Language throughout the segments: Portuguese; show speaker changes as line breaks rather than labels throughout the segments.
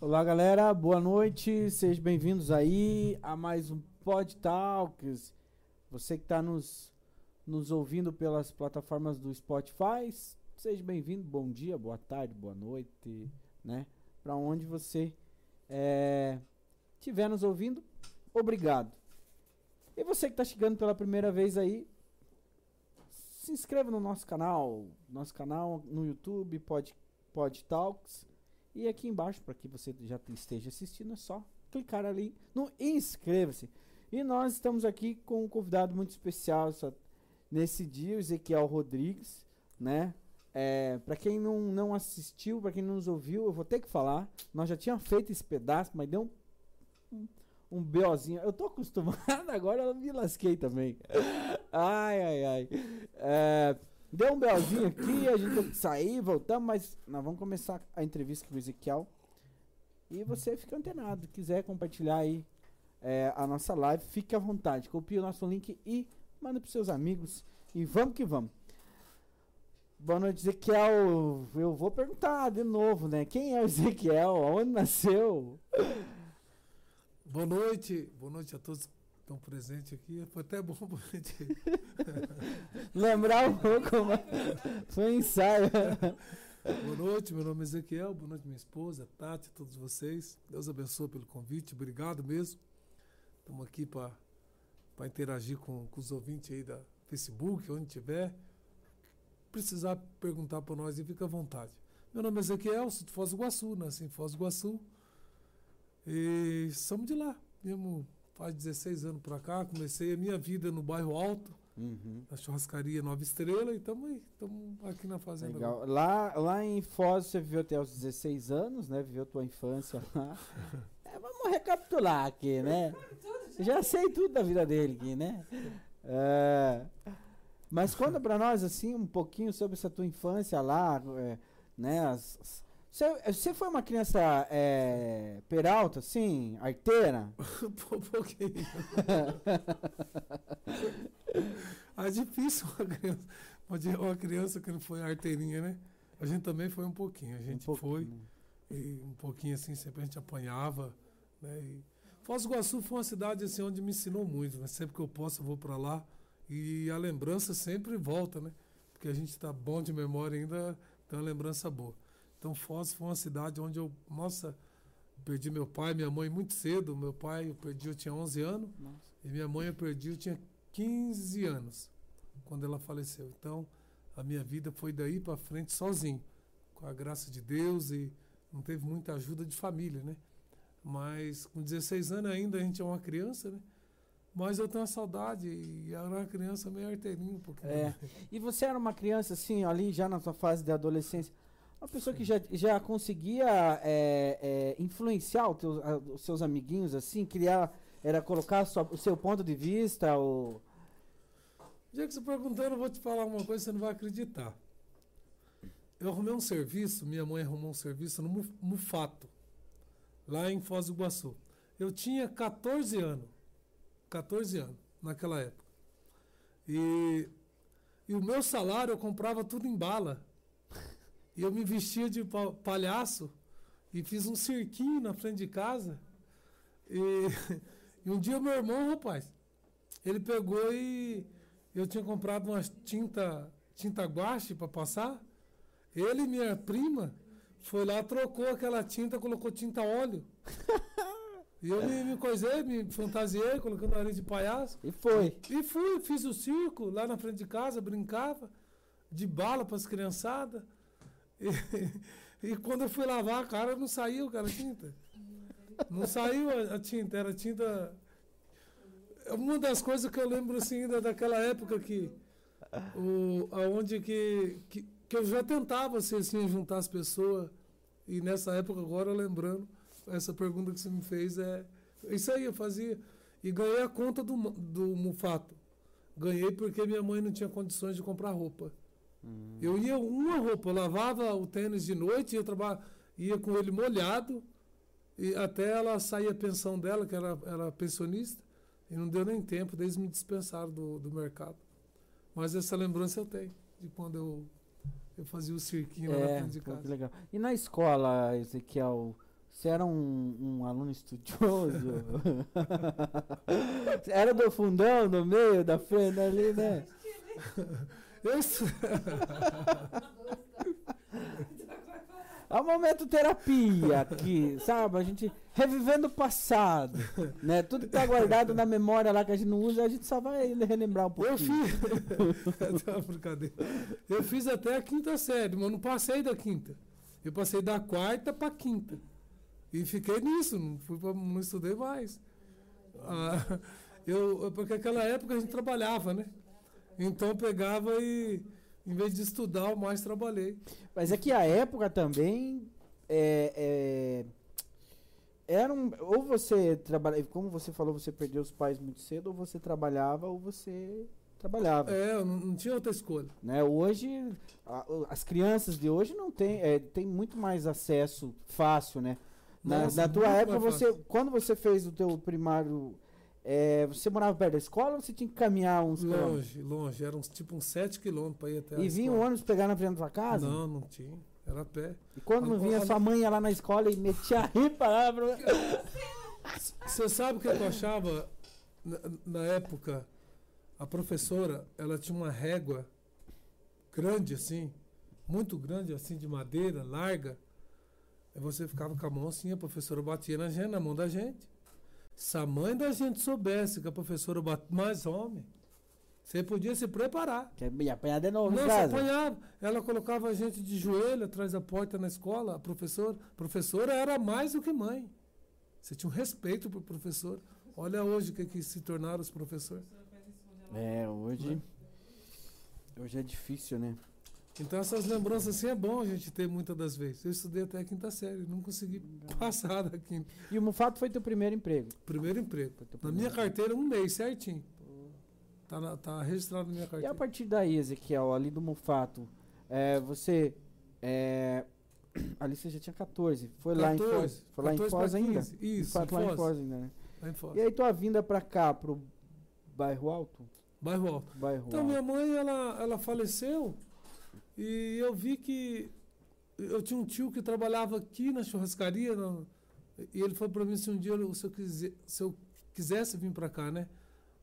Olá, galera. Boa noite. Sejam bem-vindos aí a mais um Pod Talks. Você que está nos, nos ouvindo pelas plataformas do Spotify, seja bem-vindo. Bom dia, boa tarde, boa noite, né? Para onde você é, estiver nos ouvindo, obrigado. E você que está chegando pela primeira vez aí, se inscreva no nosso canal, nosso canal no YouTube, Pod, Pod Talks. E aqui embaixo, para que você já esteja assistindo, é só clicar ali no inscreva-se. E nós estamos aqui com um convidado muito especial nesse dia, o Ezequiel Rodrigues, né? É, para quem não, não assistiu, para quem não nos ouviu, eu vou ter que falar. Nós já tínhamos feito esse pedaço, mas deu um, um, um BOzinho. Eu tô acostumado, agora eu me lasquei também. Ai, ai, ai. É, Deu um belzinho aqui, a gente tem que sair, voltamos, mas nós vamos começar a entrevista com o Ezequiel. E você fica antenado, quiser compartilhar aí é, a nossa live, fique à vontade. Copie o nosso link e manda para seus amigos. E vamos que vamos. Boa noite, Ezequiel. Eu vou perguntar de novo, né? Quem é o Ezequiel? Onde nasceu?
Boa noite, boa noite a todos estão presentes aqui. Foi até bom para a gente
lembrar um pouco, mas foi um ensaio.
Boa noite, meu nome é Ezequiel, boa noite minha esposa, Tati, todos vocês. Deus abençoe pelo convite, obrigado mesmo. Estamos aqui para interagir com, com os ouvintes aí da Facebook, onde tiver. Precisar perguntar para nós e fica à vontade. Meu nome é Ezequiel, sou de Foz do Iguaçu, nasci em Foz do Iguaçu. E somos de lá, mesmo faz 16 anos para cá, comecei a minha vida no bairro Alto, uhum. na churrascaria Nova Estrela, e estamos aqui na fazenda.
Legal. Lá, lá em Foz você viveu até os 16 anos, né? Viveu tua infância lá. é, vamos recapitular aqui, né? Já sei tudo da vida dele aqui, né? É, mas conta para nós, assim, um pouquinho sobre essa tua infância lá, é, né? As você, foi uma criança é, peralta, assim, arteira?
um pouquinho. é difícil uma criança, uma criança que não foi arteirinha, né? A gente também foi um pouquinho. A gente um foi, e um pouquinho assim, sempre a gente apanhava, né? E Foz do Iguaçu foi uma cidade assim, onde me ensinou muito, né? Sempre que eu posso eu vou para lá e a lembrança sempre volta, né? Porque a gente está bom de memória ainda, tem uma lembrança boa. Então Foz foi uma cidade onde eu, nossa, perdi meu pai, minha mãe muito cedo. Meu pai eu perdi, eu tinha 11 anos. Nossa. E minha mãe eu perdi, eu tinha 15 anos quando ela faleceu. Então a minha vida foi daí para frente sozinho, com a graça de Deus e não teve muita ajuda de família, né? Mas com 16 anos ainda a gente é uma criança, né? Mas eu tenho uma saudade e era uma criança meio arteirinho. Porque...
É. E você era uma criança assim, ali já na sua fase de adolescência, uma pessoa que já, já conseguia é, é, influenciar teus, a, os seus amiguinhos, assim, criar, era colocar sua, o seu ponto de vista, o...
Já que você perguntando, eu vou te falar uma coisa você não vai acreditar. Eu arrumei um serviço, minha mãe arrumou um serviço no Mufato, lá em Foz do Iguaçu. Eu tinha 14 anos. 14 anos, naquela época. E, e o meu salário eu comprava tudo em bala. E eu me vestia de palhaço e fiz um cirquinho na frente de casa. E, e um dia meu irmão, rapaz, ele pegou e eu tinha comprado uma tinta, tinta guache para passar. Ele e minha prima foi lá, trocou aquela tinta, colocou tinta óleo. E eu me, me coisei, me fantasiei, colocando nariz de palhaço.
E foi.
E fui, fiz o circo lá na frente de casa, brincava, de bala para as criançadas. E, e, quando eu fui lavar a cara, não saiu aquela tinta. Não saiu a, a, tinta, era tinta. Uma das coisas que eu lembro assim da, daquela época que. O, aonde que, que, que eu já tentava assim, assim, juntar as pessoas. E nessa época, agora lembrando, essa pergunta que você me fez é. Isso aí eu fazia. E ganhei a conta do, do Mufato. Ganhei porque minha mãe não tinha condições de comprar roupa. Hum. Eu ia uma roupa, eu lavava o tênis de noite, ia, ia com ele molhado, e até ela sair a pensão dela, que era, era pensionista, e não deu nem tempo, eles me dispensaram do, do mercado. Mas essa lembrança eu tenho, de quando eu, eu fazia o cirquinho é, lá na frente de casa.
legal. E na escola, Ezequiel, Você era um, um aluno estudioso? era do fundão, no meio, da frente ali, né?
Estu-
É um momento terapia aqui, sabe? A gente revivendo o passado, né? Tudo que tá guardado na memória lá que a gente não usa, a gente só vai relembrar um pouquinho.
Eu fiz. Tá, brincadeira. Eu fiz até a quinta série, mas não passei da quinta. Eu passei da quarta para quinta. E fiquei nisso, não, fui pra, não estudei mais. Ah, eu- porque naquela época a gente trabalhava, né? Então pegava e, em vez de estudar, eu mais trabalhei.
Mas é que a época também é, é, era um, ou você trabalhava, como você falou, você perdeu os pais muito cedo, ou você trabalhava ou você trabalhava.
É, não, não tinha outra escolha.
Né? Hoje, a- as crianças de hoje não têm, é, tem muito mais acesso fácil, né? Na,
Nossa,
na tua época, você,
fácil.
quando você fez o teu primário, é, você morava perto da escola ou você tinha que caminhar uns quilômetros?
Longe, longe. Era uns, tipo uns 7 quilômetros para ir até a
E vinha o ônibus pegar na frente da tua casa?
Não, não tinha. Era a pé.
E quando não
A-
vinha
a-
sua mãe ia lá na escola e metia a ripa lá pra...
Você sabe o que eu achava na, na época? A professora, ela tinha uma régua grande assim, muito grande assim, de madeira, larga. Aí você ficava com a mão assim, a professora batia na gente, na mão da gente. Se a mãe da gente soubesse que a professora bate mais homem, você podia se preparar.
Quer me apanhar de novo
Não, se
casa?
apanhava. Ela colocava a gente de joelho atrás da porta na escola. A professora, professora era mais do que mãe. Você tinha um respeito pro professor. Olha hoje o que, que se tornaram os professores.
É, hoje... Hoje é difícil, né?
Então essas lembranças assim é bom a gente ter muitas das vezes. Eu estudei até a quinta série, não consegui passar da quinta.
E o Mufato foi teu primeiro emprego?
Primeiro emprego.
Teu
Na
primeiro
minha carteira, um mês, certinho. Tá, na- tá registrado na minha
E a
carteira.
partir daí, Ezequiel, ali do Mufato, é, você. é, ali você já tinha 14. Foi lá em
14,
Foz. Foi lá em
14
Foz ainda?
15. Isso,
Mufato
em
lá em
Foz.
Foz ainda, né?
Lá em Foz.
E aí tua vinda pra cá, pro bairro alto?
Bairro Alto.
Bairro
Então,
alto.
minha mãe, ela, ela faleceu e eu vi que eu tinha um tio que trabalhava aqui na churrascaria na- e ele falou para mim se um dia eu, se, eu quise- se eu quisesse vir para cá, né?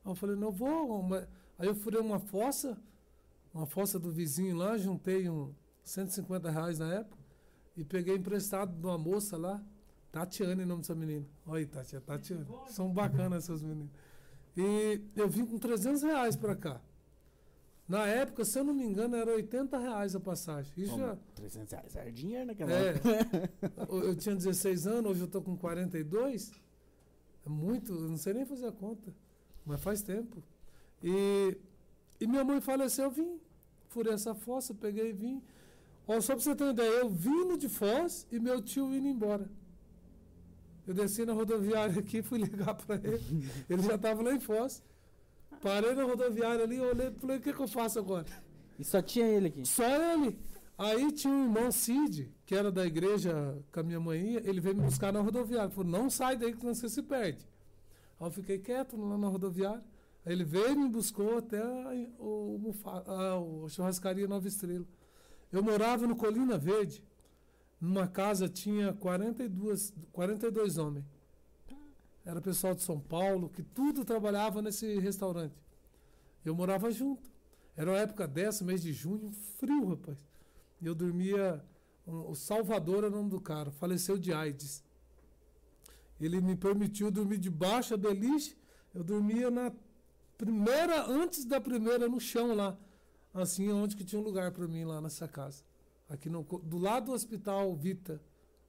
Aí eu falei, não vou. mas- Aí eu furei uma fossa, uma fossa do vizinho lá, juntei um 150 reais na época e peguei emprestado de uma moça lá, Tatiane, o nome dessa menina. Olha aí, Tati, é Tatiane. São bacanas essas meninas. E eu vim com 300 reais para cá. Na época, se eu não me engano, era 80 reais a passagem. Isso
Bom,
já.
300 reais era dinheiro naquela
É,
época.
eu eu tinha 16 anos, hoje eu estou com 42. É muito, eu não sei nem fazer a conta, mas faz tempo. E, e minha mãe faleceu, eu vim. Furei essa fossa, peguei e vim. Ó, só para você ter uma ideia, eu vindo de Foz e meu tio indo embora. Eu desci na rodoviária aqui, fui ligar para ele. Ele já estava lá em Foz. Parei na rodoviária ali, olhei e falei, o que, que eu faço agora?
E só tinha ele aqui.
Só ele. Aí tinha um irmão Cid, que era da igreja com a minha mãe, ele veio me buscar na rodoviária. Falou, não sai daí que você se perde. Aí eu fiquei quieto lá na rodoviária. Aí ele veio e me buscou até Mufa- o churrascaria Nova Estrela. Eu morava no Colina Verde. Numa casa tinha 42, 42 homens. Era pessoal de São Paulo, que tudo trabalhava nesse restaurante. Eu morava junto. Era uma época dessa, mês de junho, frio, rapaz. Eu dormia. o Salvador era o nome do cara, faleceu de AIDS. Ele me permitiu dormir debaixo da beliche. Eu dormia na primeira, antes da primeira, no chão lá. Assim, onde que tinha um lugar para mim lá nessa casa. Aqui no, do lado do hospital Vita,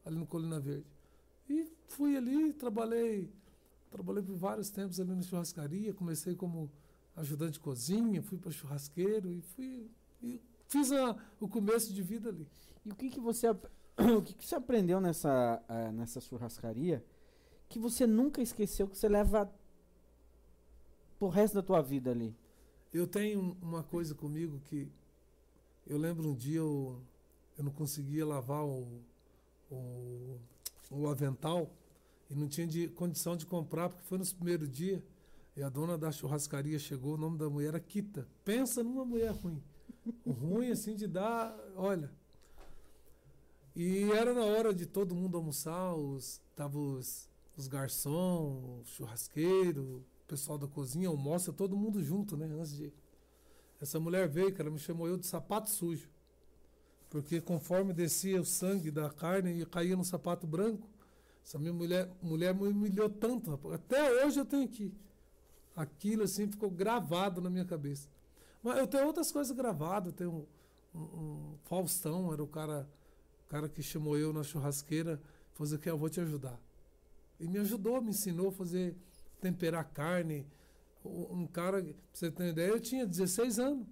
ali no Colina Verde. E fui ali, trabalhei. Trabalhei por vários tempos ali na churrascaria. Comecei como ajudante de cozinha, fui para churrasqueiro e fui. E fiz a- o começo de vida ali.
E o que que você o que que você aprendeu nessa ah, nessa churrascaria que você nunca esqueceu que você leva pro resto da tua vida ali?
Eu tenho uma coisa comigo que eu lembro um dia eu, eu não conseguia lavar o, o, o avental e não tinha de, condição de comprar, porque foi nos primeiros dias. E a dona da churrascaria chegou, o nome da mulher era Kita. Pensa numa mulher ruim. ruim assim de dar, olha. E era na hora de todo mundo almoçar, os, os, os o churrasqueiro, o pessoal da cozinha, almoça, todo mundo junto, né? Antes de. Essa mulher veio, ela me chamou eu de sapato sujo. Porque conforme descia o sangue da carne e caía no sapato branco, essa minha mulher, mulher me humilhou tanto, rapaz. Até hoje eu tenho aqui. Aquilo assim ficou gravado na minha cabeça. Mas eu tenho outras coisas gravadas. Eu tenho um, um, um Faustão, era o cara, o cara que chamou eu na churrasqueira, fazer que eu vou te ajudar. E me ajudou, me ensinou a fazer temperar carne. Um cara, pra você ter ideia, eu tinha 16 anos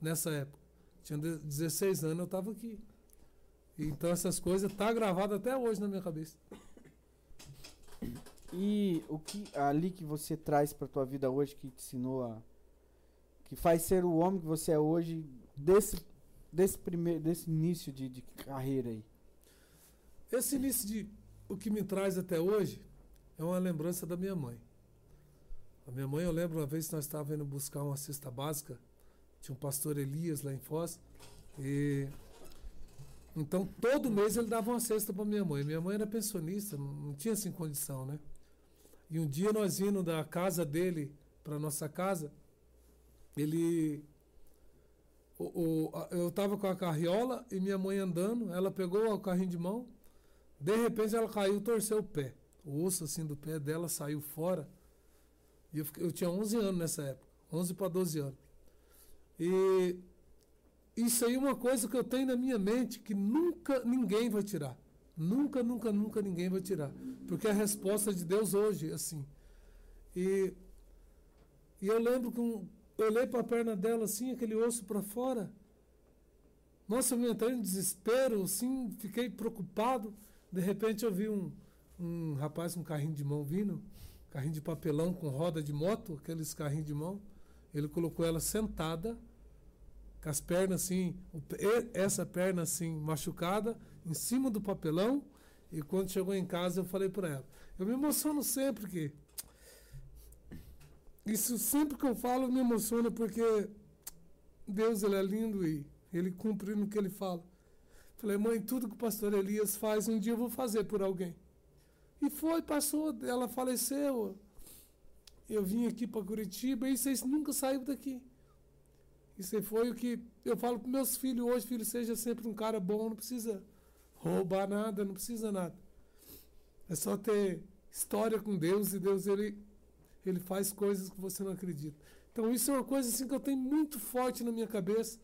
nessa época. Tinha 16 anos, eu estava aqui. Então essas coisas tá gravado até hoje na minha cabeça.
E o que ali que você traz para tua vida hoje que te ensinou a que faz ser o homem que você é hoje desse desse primeiro desse início de, de carreira aí?
Esse início de o que me traz até hoje é uma lembrança da minha mãe. A minha mãe, eu lembro uma vez que nós estávamos indo buscar uma cesta básica, tinha um pastor Elias lá em Foz, e então todo mês ele dava uma cesta para minha mãe. Minha mãe era pensionista, não, tinha assim condição, né? E um dia nós indo da casa dele para nossa casa, ele. O, o, eu estava com a carriola e minha mãe andando, ela pegou o carrinho de mão, de repente ela caiu, torceu o pé. O osso assim do pé dela saiu fora. E eu, eu tinha 11 anos nessa época, 11 para 12 anos. E isso aí é uma coisa que eu tenho na minha mente que nunca ninguém vai tirar. Nunca, nunca, nunca ninguém vai tirar. Porque é a resposta de Deus hoje, assim. E, e eu lembro que um, eu olhei para a perna dela assim, aquele osso para fora. Nossa, eu me entrei em desespero, assim, fiquei preocupado. De repente eu vi um, um rapaz com um carrinho de mão vindo, carrinho de papelão com roda de moto, aqueles carrinhos de mão. Ele colocou ela sentada, com as pernas assim, essa perna assim machucada em cima do papelão. E quando chegou em casa, eu falei para ela. Eu me emociono sempre que. Isso sempre que eu falo me emociona porque Deus ele é lindo e ele cumpre no que ele fala. Falei, mãe, tudo que o pastor Elias faz, um dia eu vou fazer por alguém. E foi, passou, ela faleceu. Eu vim aqui para Curitiba e vocês nunca saíram daqui. Isso foi o que eu falo para meus filhos hoje, filho, seja sempre um cara bom, não precisa roubar nada, não precisa nada. É só ter história com Deus e Deus ele, ele faz coisas que você não acredita. Então isso é uma coisa assim que eu tenho muito forte na minha cabeça.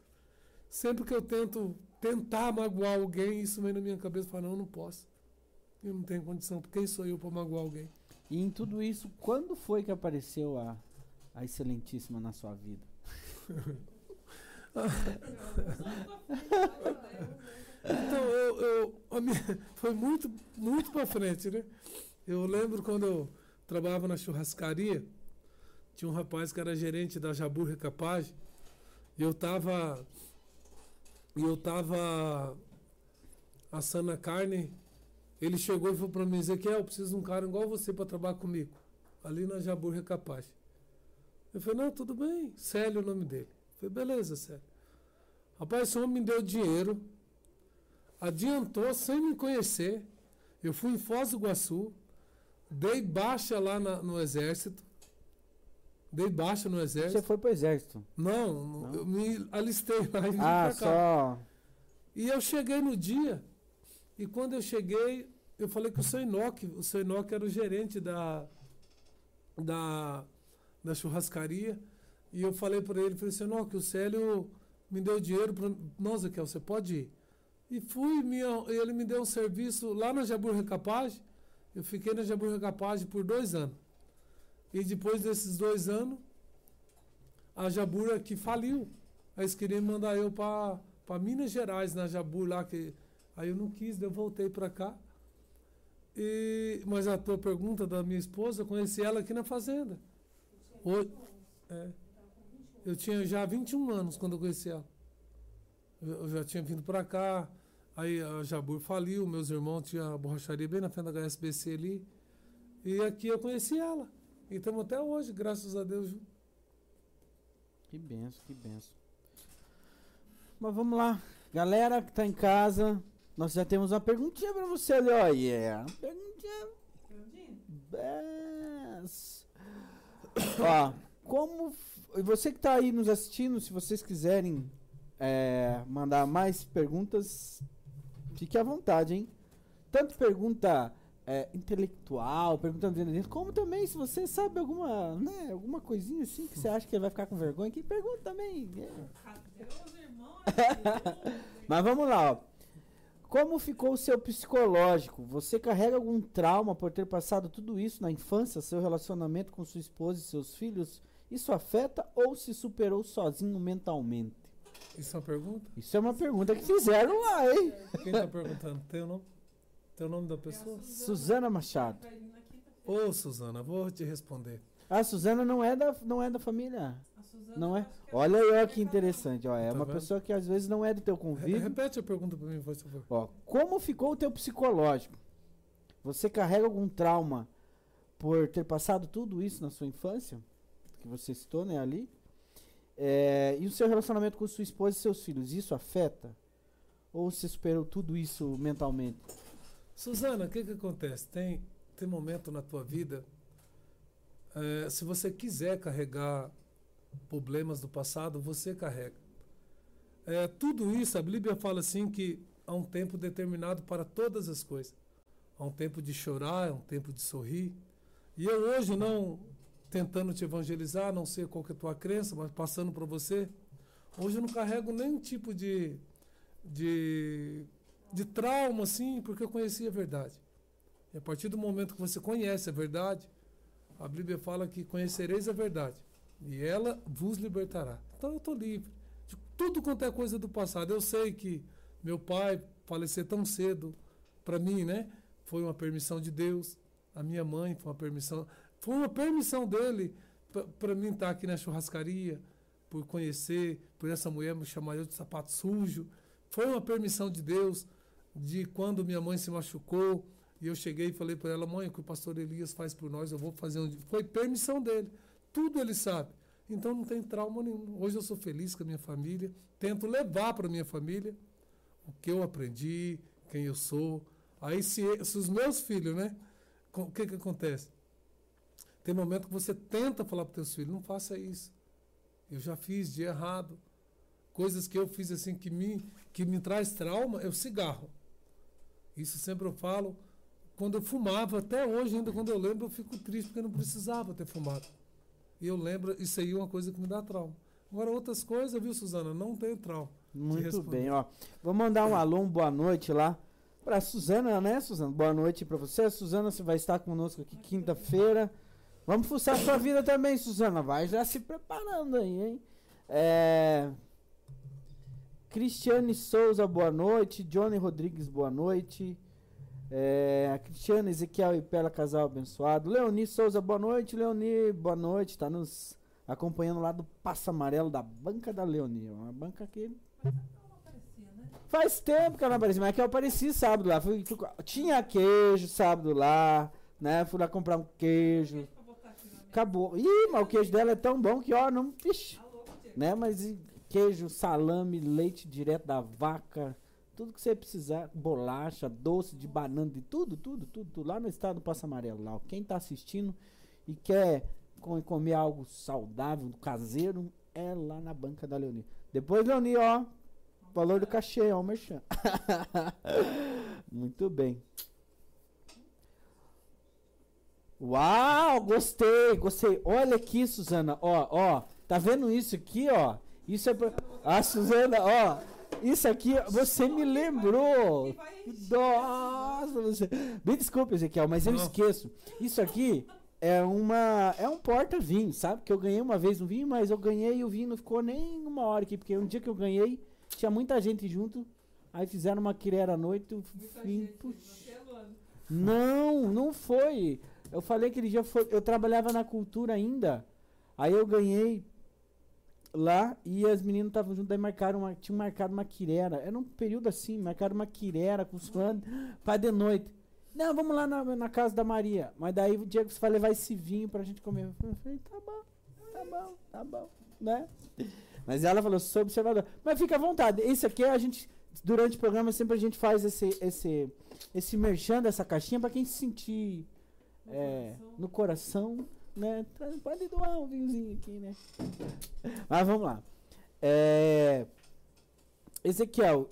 Sempre que eu tento tentar magoar alguém, isso vem na minha cabeça e fala, não, não posso. Eu não tenho condição, porque quem sou eu para magoar alguém?
E em tudo isso, quando foi que apareceu a, a Excelentíssima na sua vida?
Então, eu, eu foi muito, muito para frente, né? Eu lembro quando eu trabalhava na churrascaria, tinha um rapaz que era gerente da Jabu Recapage, e eu tava e eu tava assando a carne, ele chegou e falou para mim, Ezequiel, eu preciso de um cara igual você para trabalhar comigo, ali na Jabu Recapage. Eu falei, não, tudo bem, Célio é o nome dele. Falei, beleza, Célio. Rapaz, esse homem me deu dinheiro, adiantou sem me conhecer. Eu fui em Foz do Iguaçu, dei baixa lá na, no exército. Dei baixa no exército.
Você foi pro exército?
Não, Não? eu me alistei lá e vim
ah, só.
E eu cheguei no dia, e quando eu cheguei, eu falei que o seu Enoque, o seu Enoque era o gerente da, da, da churrascaria, e eu falei para ele, falei assim, Enoque, o Célio me deu dinheiro para... Nossa, Kel, você pode ir? E fui, minha, ele me deu um serviço lá na Jabur Recapage. Eu fiquei na Jabur Recapage por dois anos. E depois desses dois anos, a Jabur aqui faliu. Aí eles queriam mandar eu para Minas Gerais, na Jabur lá. Que, aí eu não quis, eu voltei para cá. E, mas a tua pergunta da minha esposa, eu conheci ela aqui na fazenda. Hoje, é, eu tinha já 21 anos quando eu conheci ela. Eu, já tinha vindo para cá. Aí a Jabur faliu, meus irmãos tinham a borracharia bem na frente da HSBC ali. E aqui eu conheci ela. E estamos até hoje, graças a Deus.
Que benção, que benção. Mas vamos lá. Galera que está em casa, Nós já temos uma perguntinha pra você ali, ó. Yeah. Perguntinha. Bes. ó, como. F- Você que tá aí nos assistindo, se vocês quiserem é, mandar mais perguntas, fique à vontade, hein? Tanto pergunta é, intelectual, pergunta dentro, como também se você sabe alguma, né, alguma coisinha assim que você acha que ele vai ficar com vergonha, que pergunta também. é.
Cadê os irmãos?
Mas vamos lá, ó. Como ficou o seu psicológico? Você carrega algum trauma por ter passado tudo isso na infância, seu relacionamento com sua esposa e seus filhos? Isso afeta ou se superou sozinho mentalmente?
Isso é uma pergunta?
Isso é uma pergunta que fizeram lá, hein?
Quem tá perguntando? Tem o nome? Tem o nome da pessoa?
Suzana Machado.
Ô, Suzana, vou te responder.
A Suzana não é da, não é da família.
A Suzana
Não é?
que
Olha aí, ó, que interessante. Ó, é
Tá
uma
vendo?
pessoa que às vezes não é do teu convívio.
Repete a pergunta pra mim, por favor.
Ó, como ficou o teu psicológico? Você carrega algum trauma por ter passado tudo isso na sua infância? Que você citou, né, ali? É, e o seu relacionamento com sua esposa e seus filhos, isso afeta? Ou você superou tudo isso mentalmente?
Suzana, o que que acontece? Tem, tem momento na tua vida, eh, se você quiser carregar problemas do passado, você carrega. Eh, tudo isso, a Bíblia fala assim que há um tempo determinado para todas as coisas. Há um tempo de chorar, há um tempo de sorrir. E eu hoje não tentando te evangelizar, não sei qual que é a tua crença, mas passando para você, hoje eu não carrego nenhum tipo de, de de trauma, assim, porque eu conhecia a verdade. E a partir do momento que você conhece a verdade, a Bíblia fala que conhecereis a verdade, e ela vos libertará. Então eu estou livre de tudo quanto é coisa do passado. Eu sei que meu pai falecer tão cedo, para mim, né, foi uma permissão de Deus. A minha mãe foi uma permissão, foi uma permissão dele para mim estar aqui na churrascaria, por conhecer, por essa mulher me chamar eu de sapato sujo. Foi uma permissão de Deus de quando minha mãe se machucou e eu cheguei e falei para ela, mãe, o que o pastor Elias faz por nós, eu vou fazer um. Foi permissão dele. Tudo ele sabe. Então não tem trauma nenhum. Hoje eu sou feliz com a minha família, tento levar para minha família o que eu aprendi, quem eu sou. Aí se, se os meus filhos, né? O que que acontece? Tem momento que você tenta falar para teus filhos, não faça isso. Eu já fiz de errado. Coisas que eu fiz assim que me que me traz trauma é o cigarro. Isso sempre eu falo. Quando eu fumava, até hoje, ainda quando eu lembro, eu fico triste porque eu não precisava ter fumado. E eu lembro, isso aí é uma coisa que me dá trauma. Agora, outras coisas, viu, Suzana? Não tenho trauma.
Muito bem, ó. Vou mandar um alô, boa noite lá pra Suzana, né, Suzana? Boa noite pra você. Suzana, você vai estar conosco aqui quinta-feira. Vamos fuçar sua vida também, Suzana. Vai já se preparando aí, hein? É... Cristiane Souza, boa noite. Johnny Rodrigues, boa noite. É... Cristiane, Ezequiel e Pela, casal abençoado. Leoni Souza, boa noite. Leoni, boa noite. Tá nos acompanhando lá do Passa Amarelo da Banca da Leoni. Uma banca que? Faz tempo que ela não aparecia, mas é que eu apareci sábado lá. Fui- fui- tinha queijo sábado lá, né? Fui lá comprar um queijo. Acabou. Ih, mas o queijo dela é tão bom que, ó, não. Ixi,
Tá
né? Mas queijo, salame, leite direto da vaca. Tudo que você precisar, bolacha, doce de banana, de tudo, tudo, tudo, tudo. Lá no estado do Passo Amarelo, lá. Quem tá assistindo e quer co- comer algo saudável, caseiro, é lá na banca da Leoni. Depois, Leoni, ó, valor do cachê, ó, merchan. Muito bem. Uau, gostei, gostei. Olha aqui, Suzana, ó, ó. Tá vendo isso aqui, ó? Isso é pra... Ah, Suzana, ó. Isso aqui, você me lembrou.
E.
Nossa, você... Me desculpe, Ezequiel, mas eu esqueço. Isso aqui é uma é um porta-vinho, sabe? Que eu ganhei uma vez um vinho, mas eu ganhei e o vinho não ficou nem uma hora aqui, porque um dia que eu ganhei, tinha muita gente junto, aí fizeram uma quirera à noite, vinho,
gente, você é.
Não, não foi. Eu falei aquele dia, foi, eu trabalhava na cultura ainda. Aí eu ganhei lá e as meninas estavam juntas, daí marcaram uma, tinham marcado uma quirera. Era um período assim, marcaram uma quirera com os fãs para de noite. Não, vamos lá na, na casa da Maria. Mas daí o Diego vai levar esse vinho pra gente comer. Eu falei, tá bom, tá bom, tá bom, né? Mas ela falou, sou observador. Mas fica à vontade. Esse aqui a gente durante o programa sempre a gente faz esse esse esse merchan dessa caixinha para quem se sentir
No
é,
coração.
no coração, né? Tá- Pode doar um vinhozinho aqui, né? Mas vamos lá. É, Ezequiel,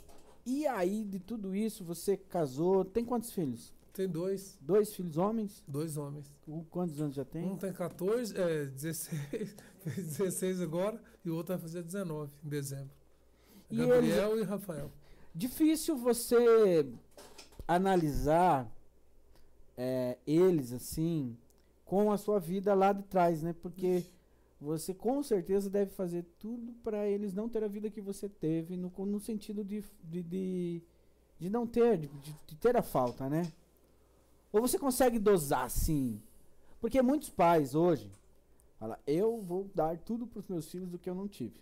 e aí de tudo isso, você casou, tem quantos filhos?
Tem dois,
Dois filhos homens?
dois homens.
O- Quantos anos já tem?
Um tem 14, é, 16, fez 16 agora, e o outro vai fazer 19 em dezembro.
E
Gabriel e Rafael.
Difícil você analisar é, eles assim com a sua vida lá de trás, né? Porque você com certeza deve fazer tudo para eles não ter a vida que você teve, no, no sentido de, de, de, de não ter, de, de- ter a falta, né? Ou você consegue dosar assim? Porque muitos pais hoje falam, eu vou dar tudo para os meus filhos do que eu não tive.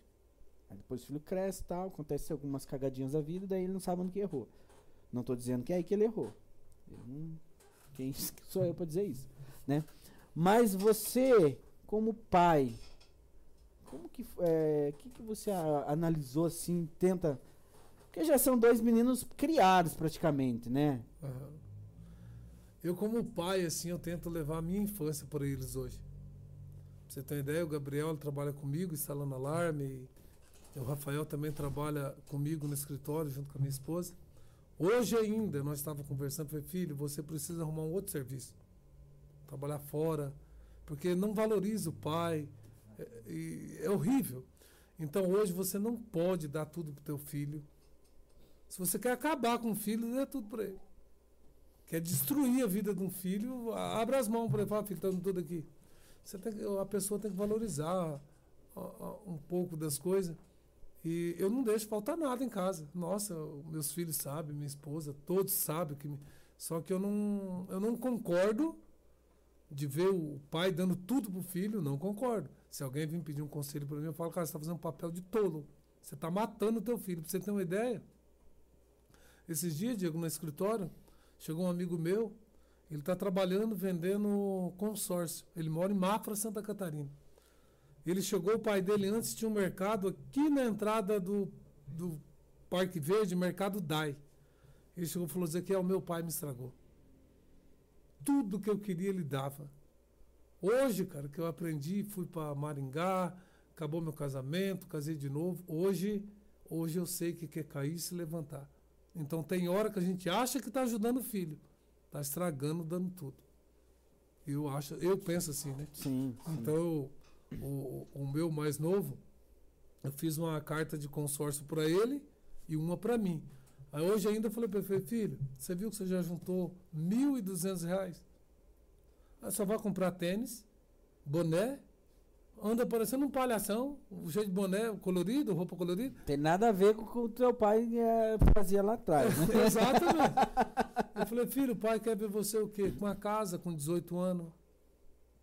Aí depois o filho cresce e tal, acontece algumas cagadinhas da vida, daí ele não sabe onde que errou. Não tô dizendo que é aí que ele errou. Eu não- quem sou eu para dizer isso, né? Mas você, como pai, como que é, que, que você a- analisou assim, tenta porque já são dois meninos criados praticamente, né?
Aham. Eu, como pai, assim, eu tento levar a minha infância para eles hoje. Pra você ter uma ideia, o Gabriel trabalha comigo instalando alarme. E o Rafael também trabalha comigo no escritório, junto com a minha esposa. Hoje ainda, nós estávamos conversando, falei, filho, você precisa arrumar um outro serviço. Trabalhar fora, porque não valoriza o pai. É, é horrível. Então, hoje, você não pode dar tudo para o teu filho. Se você quer acabar com o filho, dê tudo para ele quer destruir a vida de um filho, a- abre as mãos para ele falar, filho, está tudo aqui. Você tem a pessoa tem que valorizar um pouco das coisas. E eu não deixo faltar nada em casa. Nossa, meus filhos sabem, minha esposa, todos sabem que. me- Só que eu não, eu não concordo de ver o pai dando tudo pro filho, não concordo. Se alguém vir pedir um conselho para mim, eu falo, cara, você está fazendo um papel de tolo. Você está matando o teu filho. Pra você ter uma ideia, esses dias, Diego, no escritório, chegou um amigo meu, ele está trabalhando vendendo consórcio. Ele mora em Mafra, Santa Catarina. Ele chegou, o pai dele antes tinha um mercado aqui na entrada do, do Parque Verde, mercado DAI. Ele chegou e falou: Ezequiel, meu pai me estragou. Tudo que eu queria ele dava. Hoje, cara, que eu aprendi, fui para Maringá, acabou meu casamento, casei de novo. Hoje, hoje eu sei que quer cair e se levantar. Então tem hora que a gente acha que está ajudando o filho, está estragando, dando tudo. Eu acho, eu penso assim, né?
Sim. sim.
Então o, o meu mais novo, eu fiz uma carta de consórcio para ele e uma para mim. Aí hoje ainda eu falei para ele, filho, você viu que você já juntou 1.200 reais? Aí só vai comprar tênis, boné, anda parecendo um palhação, cheio de boné colorido, roupa colorida.
Tem nada a ver com o que o teu pai é, fazia lá atrás, né?
Exatamente. Eu falei, filho, o pai quer ver você o quê? Com uma casa com 18 anos.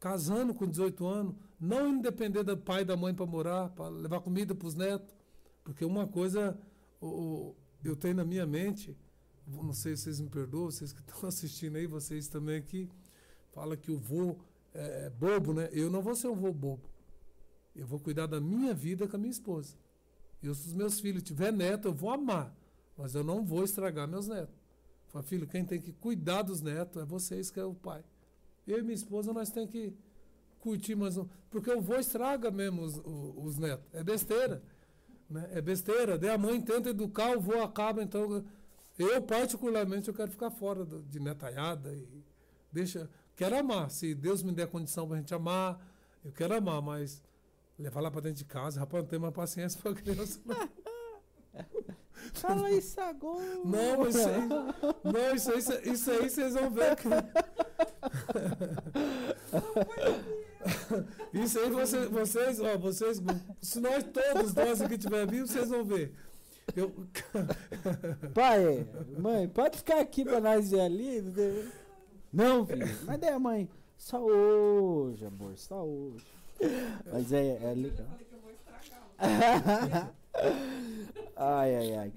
Casando com 18 anos. Não indo depender do pai e da mãe para morar, para levar comida para os netos. Porque uma coisa eu tenho na minha mente, não sei se vocês me perdoam, vocês que estão assistindo aí, vocês também que fala que o vô é bobo, né? Eu não vou ser um vô bobo. Eu vou cuidar da minha vida com a minha esposa. Eu, se os meus filhos tiver neto, eu vou amar. Mas eu não vou estragar meus netos. Falei, filho, quem tem que cuidar dos netos é vocês, que é o pai. Eu e minha esposa, nós temos que curtir mais um. Porque o vô estraga mesmo os, os netos. É besteira. Né? É besteira. Daí a mãe tenta educar, o vô acaba. Então, eu, particularmente, eu quero ficar fora de netalhada. E deixa, quero amar. Se Deus me der condição para a gente amar, eu quero amar, mas levar lá para dentro de casa, rapaz, não tem mais paciência para criança. Não.
Fala isso agora.
Não, isso aí, não, isso aí, isso aí vocês vão ver. Que... Isso aí vocês, vocês, ó, vocês, se nós todos nós aqui tiver vivos, vocês vão ver. Eu,
Pai, mãe, pode ficar aqui pra nós ir ali? Não, filho. Mas daí a mãe, só hoje, amor, só hoje. Mas é, é
Eu
legal.
falei que eu vou estragar.
ai, ai, ai.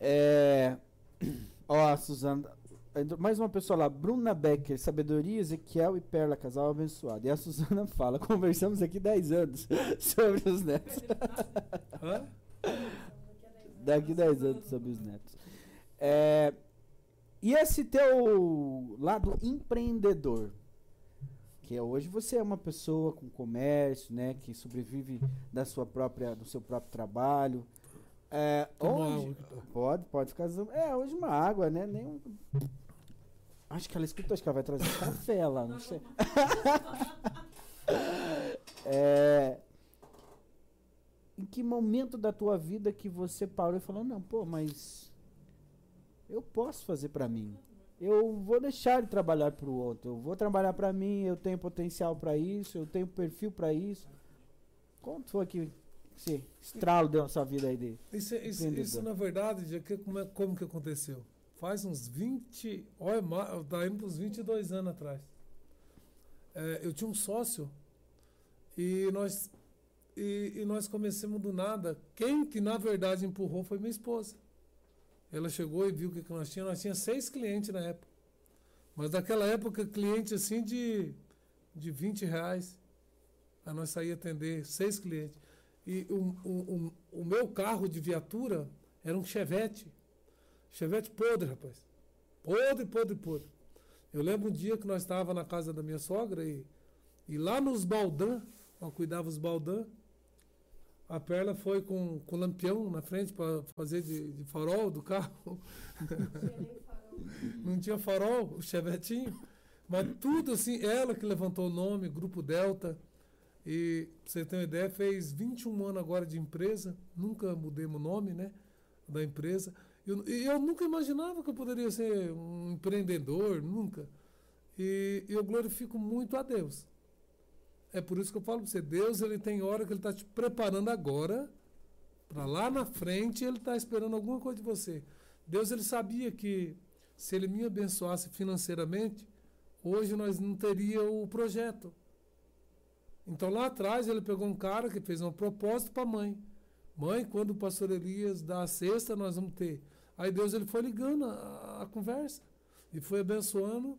É. Ó, a Suzana. Mais uma pessoa lá, Bruna Becker, Sabedoria, Ezequiel e Perla, casal abençoado. E a Suzana fala: conversamos aqui 10 anos sobre os netos.
hã?
Daqui 10 anos sobre os netos. É, e esse teu lado empreendedor? Que hoje você é uma pessoa com comércio, né? Que sobrevive da sua própria, do seu próprio trabalho. É,
água.
pode, pode ficar. É, hoje uma água, né? Nem um- Acho que ela escutou, acho que ela vai trazer café lá, não sei. É, em que momento da tua vida que você parou e falou, não, pô, mas eu posso fazer pra mim. Eu vou deixar de trabalhar pro outro. Eu vou trabalhar pra mim, eu tenho potencial pra isso, eu tenho perfil pra isso. Quanto foi que esse estralo deu na sua vida aí dele?
Isso, isso, isso, na verdade, já que, como, é- como que aconteceu? Faz uns 20, olha, para uns 22 anos atrás. É, eu tinha um sócio e nós, e, e nós começamos do nada. Quem que na verdade empurrou foi minha esposa. Ela chegou e viu o que, nós tínhamos. Nós tínhamos seis clientes na época. Mas naquela época, cliente assim de, de 20 reais. Aí nós saíamos atender seis clientes. E o, o, o, o meu carro de viatura era um Chevette. Chevette podre, rapaz. Podre, podre, podre. Eu lembro um dia que nós estávamos na casa da minha sogra e, e lá nos baldã, eu cuidava os baldã, a Perla foi com, com lampião na frente para fazer de, de farol do carro. Não tinha farol, o chevetinho. Mas tudo assim, ela que levantou o nome, Grupo Delta. E, pra você ter uma ideia, fez 21 anos agora de empresa. Nunca mudemos o nome, né? Da empresa. Eu- E eu, nunca imaginava que eu poderia ser um empreendedor, nunca. E eu glorifico muito a Deus. É por isso que eu falo para você, Deus ele tem hora que ele está te preparando agora, para lá na frente ele está esperando alguma coisa de você. Deus ele sabia que se ele me abençoasse financeiramente, hoje nós não teria o projeto. Então lá atrás ele pegou um cara que fez um propósito para a mãe. Mãe, quando o pastor Elias dá a cesta, nós vamos ter. Aí Deus ele foi ligando a, a conversa e foi abençoando.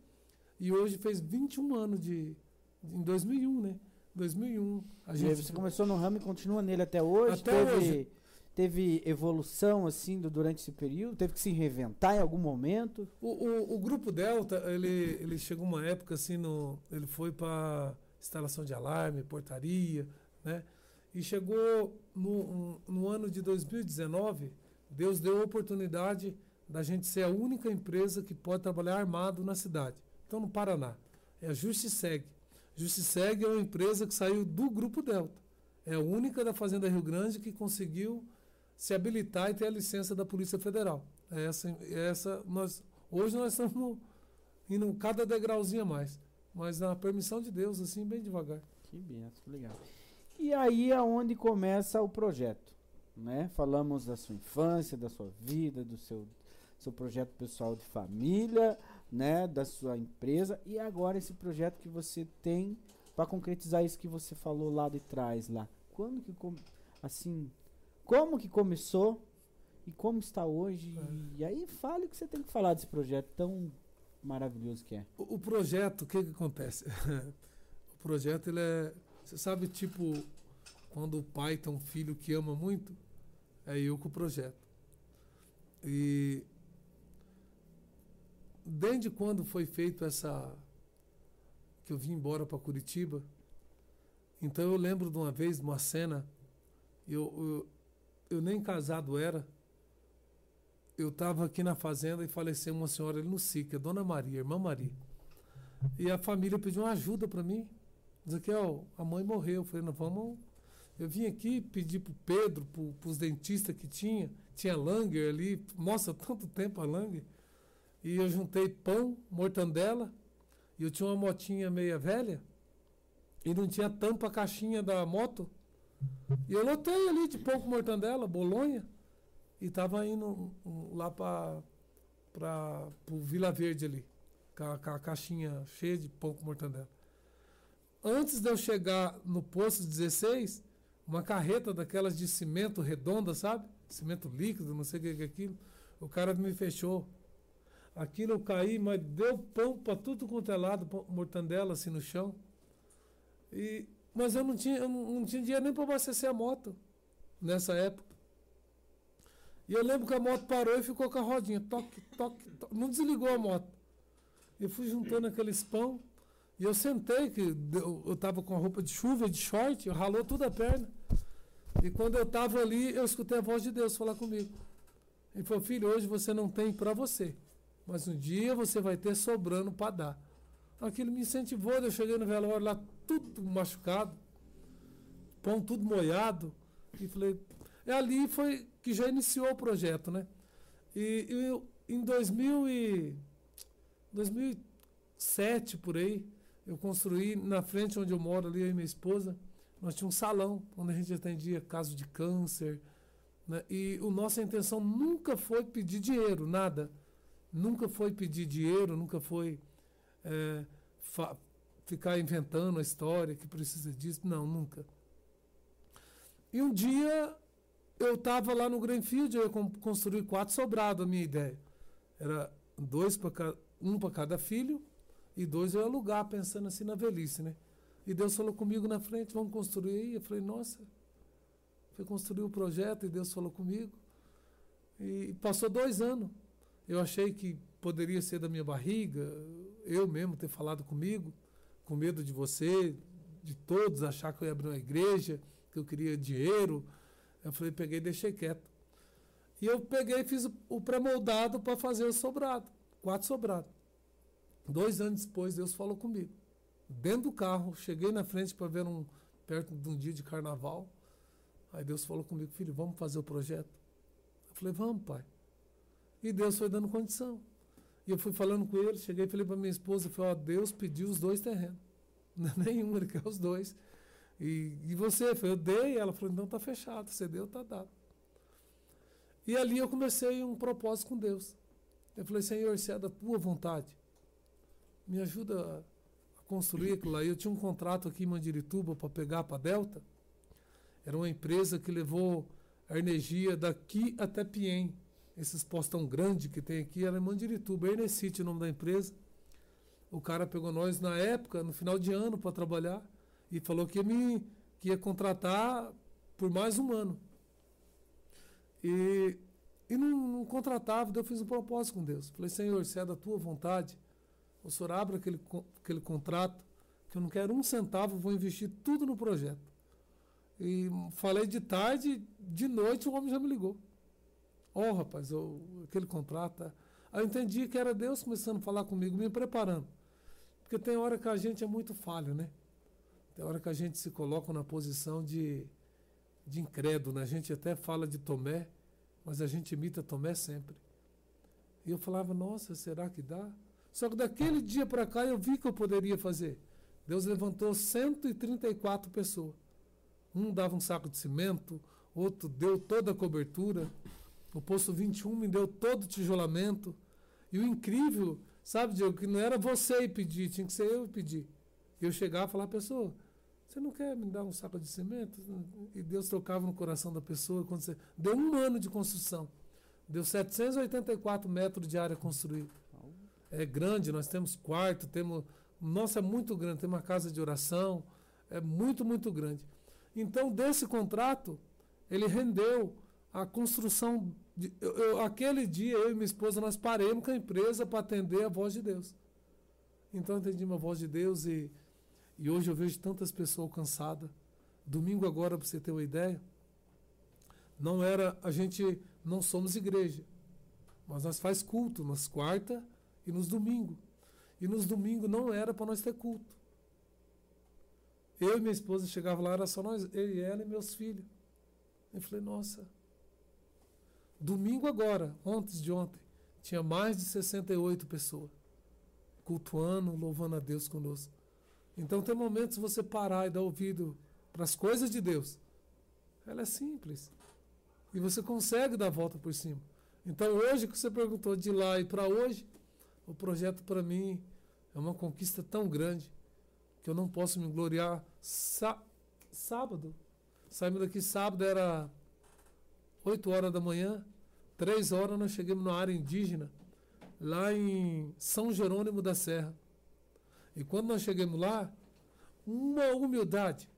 E hoje fez 21 anos de. Em 2001, né? 2001. A gente,
você começou no ramo e continua nele até hoje?
Até
teve,
hoje.
teve evolução assim do- durante esse período? Teve que se reinventar em algum momento?
O, o, o grupo Delta, ele, ele chegou uma época assim, no, ele foi para instalação de alarme, portaria, né? E chegou no, no ano de 2019, Deus deu a oportunidade da gente ser a única empresa que pode trabalhar armado na cidade. Então, no Paraná. É a Justiseg. Justiseg é uma empresa que saiu do grupo Delta. É a única da Fazenda Rio Grande que conseguiu se habilitar e ter a licença da Polícia Federal. É essa, é essa nós, hoje nós estamos indo cada degrauzinho a mais. Mas na permissão de Deus, assim, bem devagar.
Que benção, que legal. E aí é onde começa o projeto, né? Falamos da sua infância, da sua vida, do seu, seu projeto pessoal de família, né? Da sua empresa e agora esse projeto que você tem para concretizar isso que você falou lá de trás lá. Quando que com- assim, como que começou e como está hoje? E aí fale o que você tem que falar desse projeto tão maravilhoso que é.
O, o projeto, o que, que acontece? o projeto, ele é. Você sabe, tipo, quando o pai tem um filho que ama muito? É eu com o projeto. E. Desde quando foi feito essa. que eu vim embora para Curitiba, então eu lembro de uma vez, de uma cena, eu, eu, eu nem casado era, eu estava aqui na fazenda e faleceu uma senhora ali no SIC, a Dona Maria, irmã Maria. E a família pediu uma ajuda para mim. Ó, a mãe morreu. Eu falei, não, vamos. Eu vim aqui pedir pro Pedro, pro, pros dentistas que tinha. Tinha Langer ali, mostra tanto tempo a Langer. E eu juntei pão, mortandela, e eu tinha uma motinha meia velha, e não tinha tampa a caixinha da moto. E eu lotei ali de pão com mortandela, bolonha, e tava indo lá para o Vila Verde ali, com a, com a caixinha cheia de pão com mortandela. Antes de eu chegar no posto 16, uma carreta daquelas de cimento redonda, sabe? Cimento líquido, não sei o que é aquilo. O cara me fechou. Aquilo eu caí, mas deu pão para tudo quanto é lado, mortandela assim no chão. E, mas eu não tinha, eu não, tinha dinheiro nem para abastecer a moto nessa época. E eu lembro que a moto parou e ficou com a rodinha. Toque, toque, toque. Não desligou a moto. Eu fui juntando aqueles pão. E eu sentei, que eu estava com a roupa de chuva, de short, eu ralou toda a perna. E quando eu estava ali, eu escutei a voz de Deus falar comigo. Ele falou, filho, hoje você não tem para você. Mas um dia você vai ter sobrando para dar. Aquilo me incentivou, eu cheguei no velório lá, tudo machucado, pão tudo molhado. E falei, e ali foi que já iniciou o projeto, né? E eu, em 2000 e, 2007, por aí, eu construí na frente onde eu moro, ali, eu e minha esposa, nós tínhamos um salão onde a gente atendia casos de câncer. Né? E a nossa intenção nunca foi pedir dinheiro, nada. Nunca foi pedir dinheiro, nunca foi é, ficar inventando a história que precisa disso. Não, nunca. E um dia eu estava lá no Greenfield, eu ia con- construir quatro sobrados, a minha ideia. Era dois para um para cada filho e dois eu ia alugar, pensando assim na velhice, né? E Deus falou comigo na frente, vamos construir aí. Eu falei, nossa, fui construir o projeto e Deus falou comigo. E passou dois anos. Eu achei que poderia ser da minha barriga, eu mesmo ter falado comigo, com medo de você, de todos, achar que eu ia abrir uma igreja, que eu queria dinheiro. Eu falei, peguei e deixei quieto. E eu peguei e fiz o- pré-moldado para fazer o sobrado, quatro sobrados. Dois anos depois, Deus falou comigo. Dentro do carro, cheguei na frente para ver um, perto de um dia de carnaval. Aí Deus falou comigo, filho, vamos fazer o projeto? Eu falei, vamos, pai. E Deus foi dando condição. E eu fui falando com ele, cheguei e falei para minha esposa, falei, ó, Deus pediu os dois terrenos. Não é nenhum, ele quer os dois. E, e você? Eu eu dei. Ela falou, então tá fechado, você deu, tá dado. E ali eu comecei um propósito com Deus. Eu falei, Senhor, se é da tua vontade, me ajuda a construir aquilo lá. Eu tinha um contrato aqui em Mandirituba para pegar para Delta. Era uma empresa que levou a energia daqui até Piem. Esses postão grande que tem aqui era em Mandirituba, Ernecite, o nome da empresa. O cara pegou nós na época, no final de ano, para trabalhar, e falou que ia, me, que ia contratar por mais um ano. E, e não, não contratava, daí eu fiz um propósito com Deus. Falei, Senhor, se é da tua vontade, o senhor abre aquele, aquele contrato, que eu não quero um centavo, vou investir tudo no projeto. E falei de tarde, de noite o homem já me ligou. Ó, oh, rapaz, eu, aquele contrato. tá? Aí eu entendi que era Deus começando a falar comigo, me preparando. Porque tem hora que a gente é muito falho, né? Tem hora que a gente se coloca na posição de, de incrédulo, né? A gente até fala de Tomé, mas a gente imita Tomé sempre. E eu falava, nossa, será que dá? Só que daquele dia para cá eu vi que eu poderia fazer. Deus levantou 134 pessoas. Um dava um saco de cimento, outro deu toda a cobertura. O posto 21 me deu todo o tijolamento. E o incrível, sabe, Diego, que não era você ir pedir, tinha que ser eu ir pedir. Eu chegava e falava, pessoa, você não quer me dar um saco de cimento? E Deus tocava no coração da pessoa. Quando você... Deu um ano de construção. Deu 784 metros de área construída. É grande, nós temos quarto, temos. Nossa, é muito grande, tem uma casa de oração, é muito, muito grande. Então, desse contrato, ele rendeu a construção. De, eu, eu- aquele dia, eu e minha esposa, nós paremos com a empresa para atender a voz de Deus. Então, eu atendi uma voz de Deus e, e hoje eu vejo tantas pessoas alcançadas. Domingo, agora, para você ter uma ideia, não era. A gente não somos igreja, mas nós faz culto nas quartas e nos domingos. E nos domingos não era para nós ter culto. Eu e minha esposa chegava lá, era só nós, eu e ela e meus filhos. Eu falei, nossa. Domingo agora, ontem de ontem, tinha mais de 68 pessoas cultuando, louvando a Deus conosco. Então tem momentos você parar e dar ouvido para as coisas de Deus. Ela é simples. E você consegue dar a volta por cima. Então hoje que você perguntou de lá e para hoje, o projeto para mim é uma conquista tão grande que eu não posso me gloriar. Sá- sábado, saímos daqui sábado, era 8 horas da manhã, 3 horas nós chegamos na área indígena, lá em São Jerônimo da Serra. E quando nós chegamos lá, uma humildade.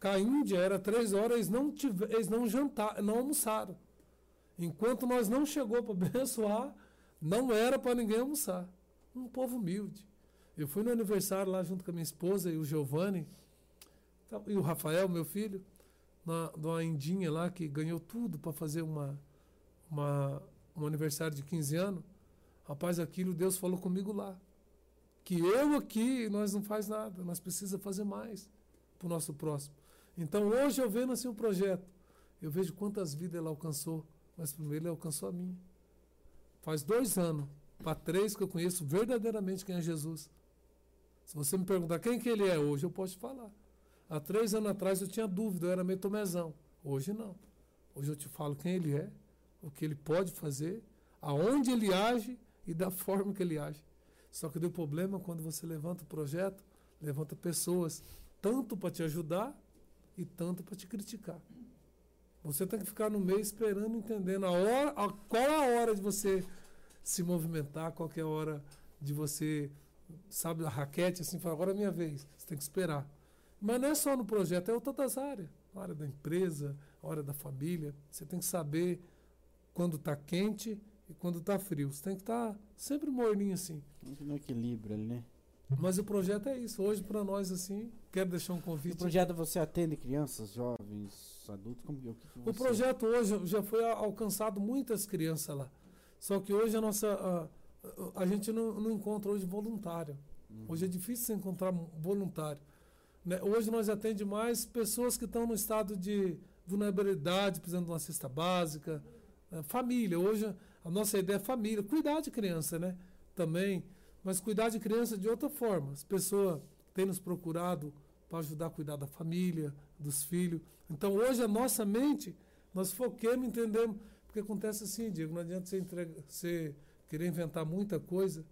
Com a Índia era três horas, eles não, tive, eles não jantaram, não almoçaram. Enquanto nós não chegou para abençoar, não era para ninguém almoçar. Um povo humilde. Eu fui no aniversário lá junto com a minha esposa e o Giovanni tá, e o Rafael, meu filho, na, numa indinha lá que ganhou tudo para fazer uma, uma, um aniversário de 15 anos. Rapaz, aquilo Deus falou comigo lá. Que eu aqui, nós não faz nada, nós precisamos fazer mais para o nosso próximo. Então hoje eu vendo assim o projeto, eu vejo quantas vidas ele alcançou, mas primeiro ele alcançou a minha. Faz dois anos, para três que eu conheço verdadeiramente quem é Jesus. Se você me perguntar quem que ele é hoje, eu posso te falar. Há três anos atrás eu tinha dúvida, eu era meio tomezão. Hoje não. Hoje eu te falo quem ele é, o que ele pode fazer, aonde ele age e da forma que ele age. Só que deu problema quando você levanta o projeto, levanta pessoas, tanto para te ajudar e tanto para te criticar. Você tem que ficar no meio esperando, entendendo a hora, a, qual a hora de você se movimentar, qual é a hora de você, sabe, a raquete, assim, fala, agora é minha vez. Você tem que esperar. Mas não é só no projeto, é em todas as áreas. A área da empresa, a hora da família. Você tem que saber quando está quente e quando está frio. Você tem que estar tá sempre morninho assim.
No equilíbrio ali, né?
Mas o projeto é isso. Hoje, para nós, assim, quero deixar um convite. O
projeto você atende crianças, jovens, adultos? Como, o, que
o projeto hoje já foi alcançado muitas crianças lá. Só que hoje a nossa. A, a gente não, não encontra hoje voluntário. Uhum. Hoje é difícil encontrar voluntário. Né? Hoje nós atendemos mais pessoas que estão no estado de vulnerabilidade, precisando de uma cesta básica. Né? Família. Hoje a nossa ideia é família. Cuidar de criança, né? Também mas cuidar de criança de outra forma. As pessoas têm nos procurado para ajudar a cuidar da família, dos filhos. Então hoje a nossa mente, nós foquemos, entendemos. Porque acontece assim, Diego, não adianta você, entrega, você querer inventar muita coisa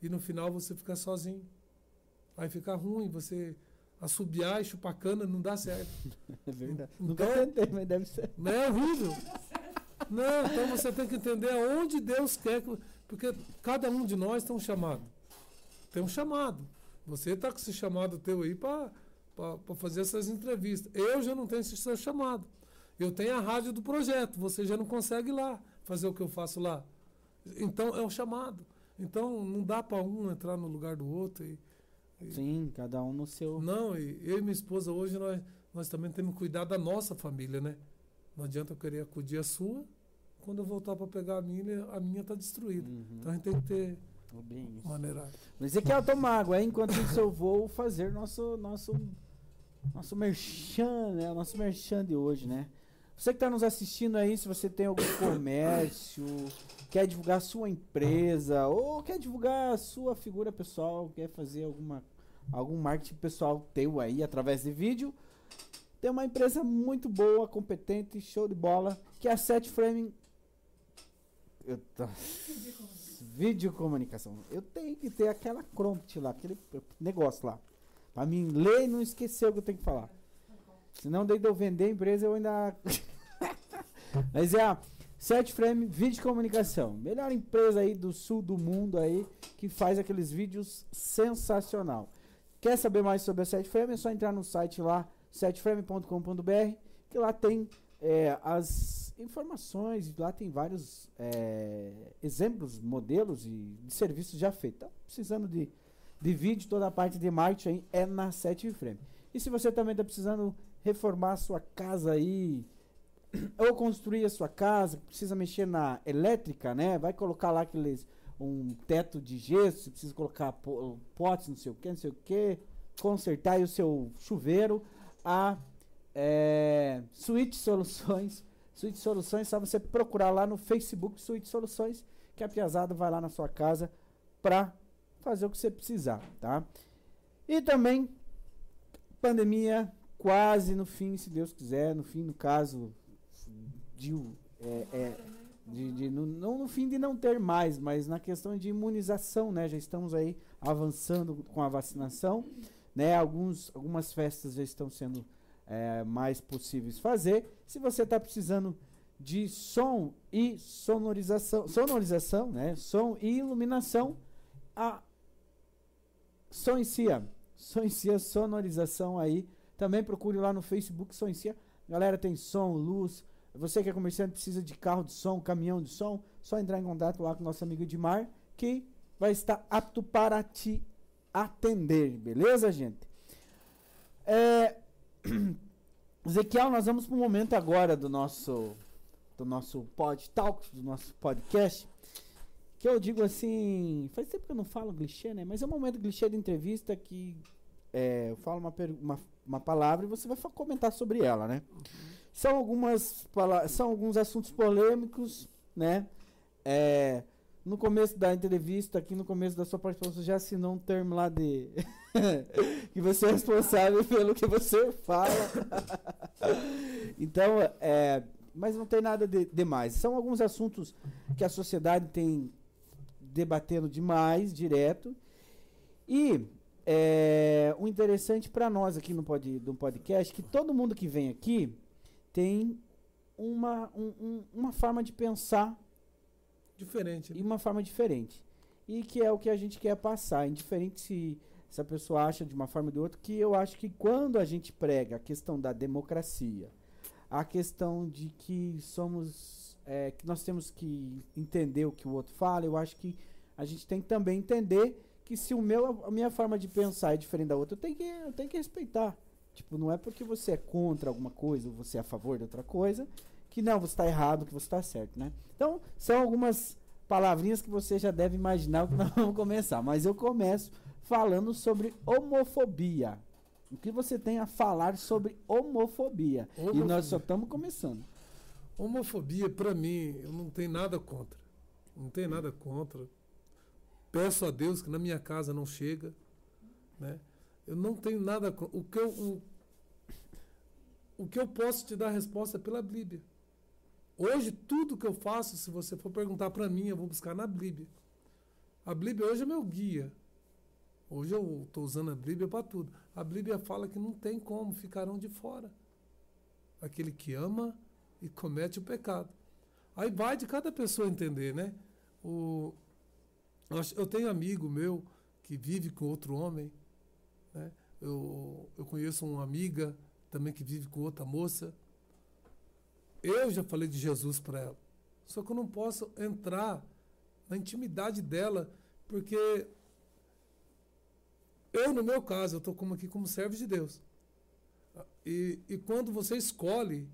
e no final você ficar sozinho. Vai ficar ruim, você assobiar e chupar cana não dá certo.
É verdade. Então, Nunca tentei, mas deve ser.
Não é horrível. Não, então você tem que entender aonde Deus quer que. Porque cada um de nós tem um chamado. Tem um chamado. Você está com esse chamado teu aí para fazer essas entrevistas. Eu já não tenho esse seu chamado. Eu tenho a rádio do projeto. Você já não consegue ir lá fazer o que eu faço lá. Então é o chamado. Então não dá para um entrar no lugar do outro. E.
Sim, cada um no seu.
Não, e eu e minha esposa hoje nós, nós também temos que cuidar da nossa família, né? Não adianta eu querer acudir a sua quando eu voltar para pegar a minha, a minha está destruída. Uhum. Então a gente tem que ter
Bem
maneirado.
Mas é que eu tomo água, é enquanto isso eu vou fazer nosso nosso nosso merchan, né? Nosso merchan de hoje, né? Você que está nos assistindo aí, se você tem algum comércio, quer divulgar sua empresa ou quer divulgar sua figura pessoal, quer fazer alguma algum marketing pessoal teu aí através de vídeo, tem uma empresa muito boa, competente, show de bola, que é a Set Framing eu tô... Videocomunicação. Eu tenho que ter aquela prompt lá, aquele negócio lá. Pra mim ler e não esquecer o que eu tenho que falar. Senão, daí de eu vender a empresa, eu ainda. Mas é a Set Frame Videocomunicação. Melhor empresa aí do sul do mundo aí, que faz aqueles vídeos sensacional. Quer saber mais sobre a Set Frame? É só entrar no site lá, setframe.com.br, que lá tem é, as informações, lá tem vários é, exemplos, modelos e de serviços já feitos. Então, precisando de, de vídeo, toda a parte de marketing é na 7 Frame. E se você também está precisando reformar a sua casa aí, ou construir a sua casa, precisa mexer na elétrica, né? Vai colocar lá aqueles um teto de gesso, precisa colocar potes, não sei o que, não sei o que, consertar o seu chuveiro, a é, Switch Soluções Suíte Soluções, só você procurar lá no Facebook Suíte Soluções, que a Piazada vai lá na sua casa para fazer o que você precisar, tá? E também, pandemia quase no fim, se Deus quiser, no fim, no caso, é, é, de, de no, não no fim de não ter mais, mas na questão de imunização, né? Já estamos aí avançando com a vacinação, né? Alguns, algumas festas já estão sendo é, mais possíveis fazer. Se você está precisando de som e sonorização, sonorização, né? Som e iluminação, a Soncia, Soncia sonorização aí. Também procure lá no Facebook Soncia. Galera tem som, luz, Você que é comerciante precisa de carro de som, caminhão de som, só entrar em contato lá com o nosso amigo Edmar, que vai estar apto para te atender, beleza, gente? É, Ezequiel, nós vamos para o momento agora do nosso do nosso pod talk, do nosso podcast, que eu digo assim, faz tempo que eu não falo clichê, né? Mas é um momento clichê de entrevista que é, eu falo uma, uma, uma, palavra e você vai comentar sobre ela, né? Uhum. São algumas são alguns assuntos polêmicos, né? É, no começo da entrevista, aqui no começo da sua participação, você já assinou um termo lá de que você é responsável pelo que você fala. então, é, mas não tem nada de demais. São alguns assuntos que a sociedade tem debatendo demais, direto. E é, o interessante para nós aqui no, pod, no podcast que todo mundo que vem aqui tem uma, um, um, uma forma de pensar
diferente né?
e uma forma diferente. E que é o que a gente quer passar, indiferente se, se a pessoa acha de uma forma ou de outra, que eu acho que quando a gente prega a questão da democracia, a questão de que somos. É, que nós temos que entender o que o outro fala, eu acho que a gente tem que também entender que se o meu, a minha forma de pensar é diferente da outra, eu tenho que, eu tenho que respeitar. Tipo, não é porque você é contra alguma coisa ou você é a favor de outra coisa que não, você está errado, que você está certo, né? Então, são algumas palavrinhas que você já deve imaginar que nós vamos começar. Mas eu começo falando sobre homofobia. O que você tem a falar sobre homofobia? homofobia. E nós só estamos começando.
Homofobia, para mim, eu não tenho nada contra. Não tenho nada contra. Peço a Deus que na minha casa não chega. Né? Eu não tenho nada. O que eu, o, o que eu posso te dar a resposta é pela Bíblia. Hoje, tudo que eu faço, se você for perguntar para mim, eu vou buscar na Bíblia. A Bíblia hoje é meu guia. Hoje eu estou usando a Bíblia para tudo. A Bíblia fala que não tem como, ficarão de fora. Aquele que ama e comete o pecado. Aí vai de cada pessoa entender, né? O, eu tenho amigo meu que vive com outro homem. Né? Eu, eu conheço uma amiga também que vive com outra moça. Eu já falei de Jesus para ela. Só que eu não posso entrar na intimidade dela, porque eu, no meu caso, eu estou como aqui como servo de Deus. E, e quando você escolhe,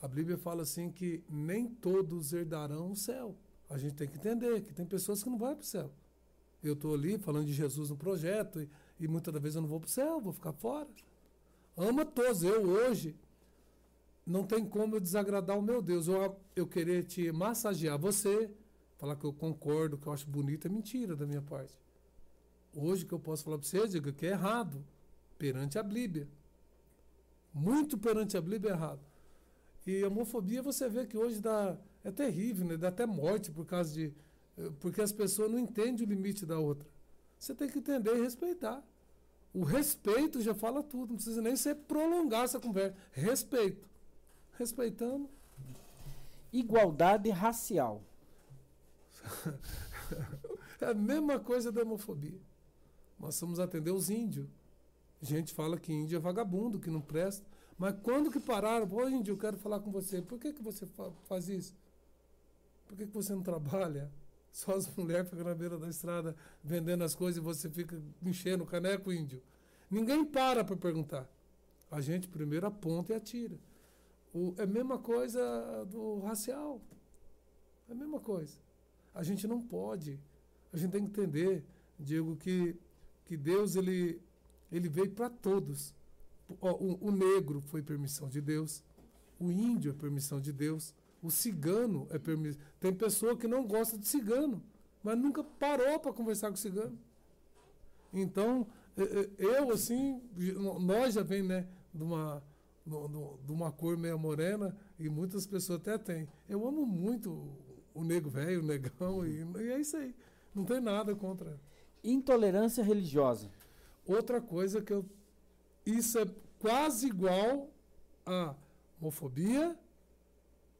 a Bíblia fala assim que nem todos herdarão o céu. A gente tem que entender que tem pessoas que não vão para o céu. Eu estou ali falando de Jesus no projeto e, e muitas das vezes eu não vou para o céu, vou ficar fora. Ama todos. Eu hoje não tem como eu desagradar o meu Deus. Eu, eu querer te massagear você, falar que eu concordo, que eu acho bonito, é mentira da minha parte. Hoje que eu posso falar para você, diga que é errado perante a Bíblia. Muito perante a Bíblia é errado. E a homofobia você vê que hoje dá, é terrível, né? dá até morte por causa de. Porque as pessoas não entendem o limite da outra. Você tem que entender e respeitar. O respeito já fala tudo, não precisa nem ser prolongar essa conversa. Respeito. Respeitando.
Igualdade racial.
é a mesma coisa da homofobia. Nós vamos atender os índios. A gente fala que índio é vagabundo, que não presta. Mas quando que pararam, pô, índio, eu quero falar com você. Por que, que você fa faz isso? Por que, que você não trabalha? Só as mulheres ficam na beira da estrada vendendo as coisas e você fica enchendo o caneco, índio. Ninguém para para perguntar. A gente primeiro aponta e atira. O, é a mesma coisa do racial. É a mesma coisa. A gente não pode. A gente tem que entender, Diego, que que Deus ele, ele veio para todos. O, o, negro foi permissão de Deus, o índio é permissão de Deus, o cigano é permissão. Tem pessoa que não gosta de cigano, mas nunca parou para conversar com o cigano. Então, eu, assim, nós já vem, né, de uma, de uma cor meio morena, e muitas pessoas até têm. Eu amo muito o negro velho, o negão, e, e é isso aí. Não tem nada contra.
Intolerância religiosa.
Outra coisa que eu. Isso é quase igual a homofobia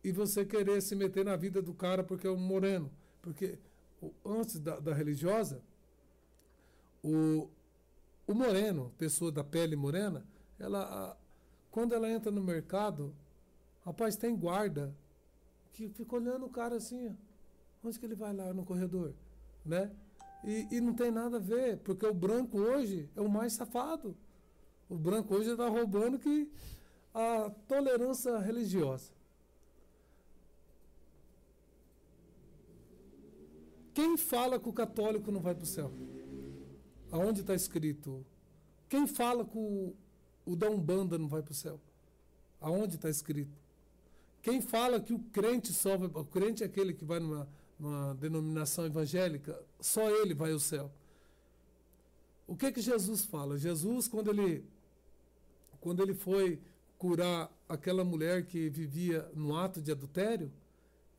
e você querer se meter na vida do cara porque é um moreno. Porque antes da, da religiosa, o, o moreno, pessoa da pele morena, ela, quando ela entra no mercado, Rapaz, tem guarda que fica olhando o cara assim, onde que ele vai lá no corredor, né? E, e não tem nada a ver, porque o branco hoje é o mais safado. O branco hoje está roubando que a tolerância religiosa. Quem fala que o católico não vai para o céu? Aonde está escrito? Quem fala que o, o da Umbanda não vai para o céu? Aonde está escrito? Quem fala que o crente só vai, o crente é aquele que vai numa, numa denominação evangélica, só ele vai ao céu. O que que Jesus fala? Jesus quando ele quando ele foi curar aquela mulher que vivia no ato de adultério,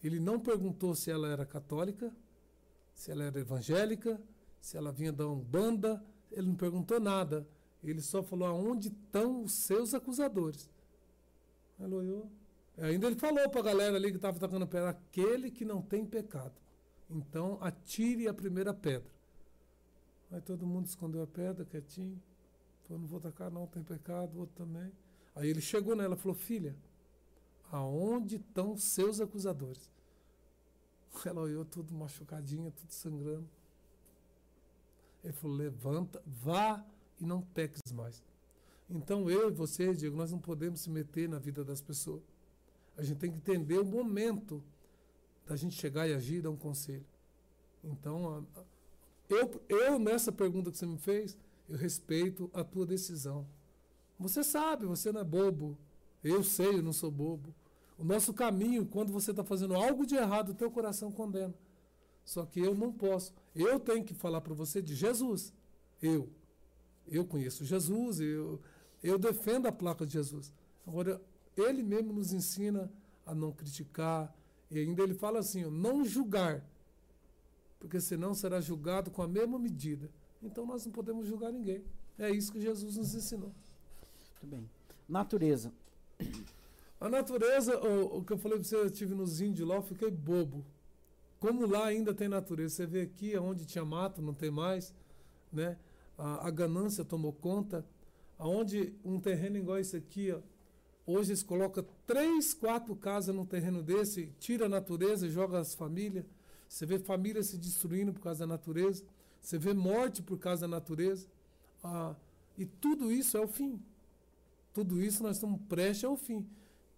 ele não perguntou se ela era católica, se ela era evangélica, se ela vinha da Umbanda, ele não perguntou nada. Ele só falou aonde estão os seus acusadores. Aleluia. Ainda ele falou para a galera ali que estava tocando pedra, aquele que não tem pecado. Então atire a primeira pedra. Aí todo mundo escondeu a pedra, quietinho. Falou, não vou tacar não, tem pecado, o outro também. Aí ele chegou nela e falou, filha, aonde estão seus acusadores? Ela olhou tudo machucadinha, tudo sangrando. Ele falou, levanta, vá e não peques mais. Então eu e você, Diego, nós não podemos se meter na vida das pessoas. A gente tem que entender o momento da gente chegar e agir, dar um conselho. Então, eu, eu nessa pergunta que você me fez, eu respeito a tua decisão. Você sabe, você não é bobo. Eu sei, eu não sou bobo. O nosso caminho, quando você está fazendo algo de errado, o teu coração condena. Só que eu não posso. Eu tenho que falar para você de Jesus. Eu. Eu conheço Jesus, eu, eu defendo a placa de Jesus. Agora, ele mesmo nos ensina a não criticar. E ainda ele fala assim: não julgar. Porque senão será julgado com a mesma medida. Então nós não podemos julgar ninguém. É isso que Jesus nos ensinou.
Muito bem. Natureza.
A natureza, o, o que eu falei para você, eu estive nos índios lá, eu fiquei bobo. Como lá ainda tem natureza. Você vê aqui, onde tinha mato, não tem mais. Né? A, a ganância tomou conta. Aonde um terreno igual esse aqui, ó, hoje eles colocam três, quatro casas num terreno desse, tira a natureza e joga as famílias. Você vê famílias se destruindo por causa da natureza. Você vê morte por causa da natureza. Ah, e tudo isso é o fim. Tudo isso nós estamos prestes ao fim.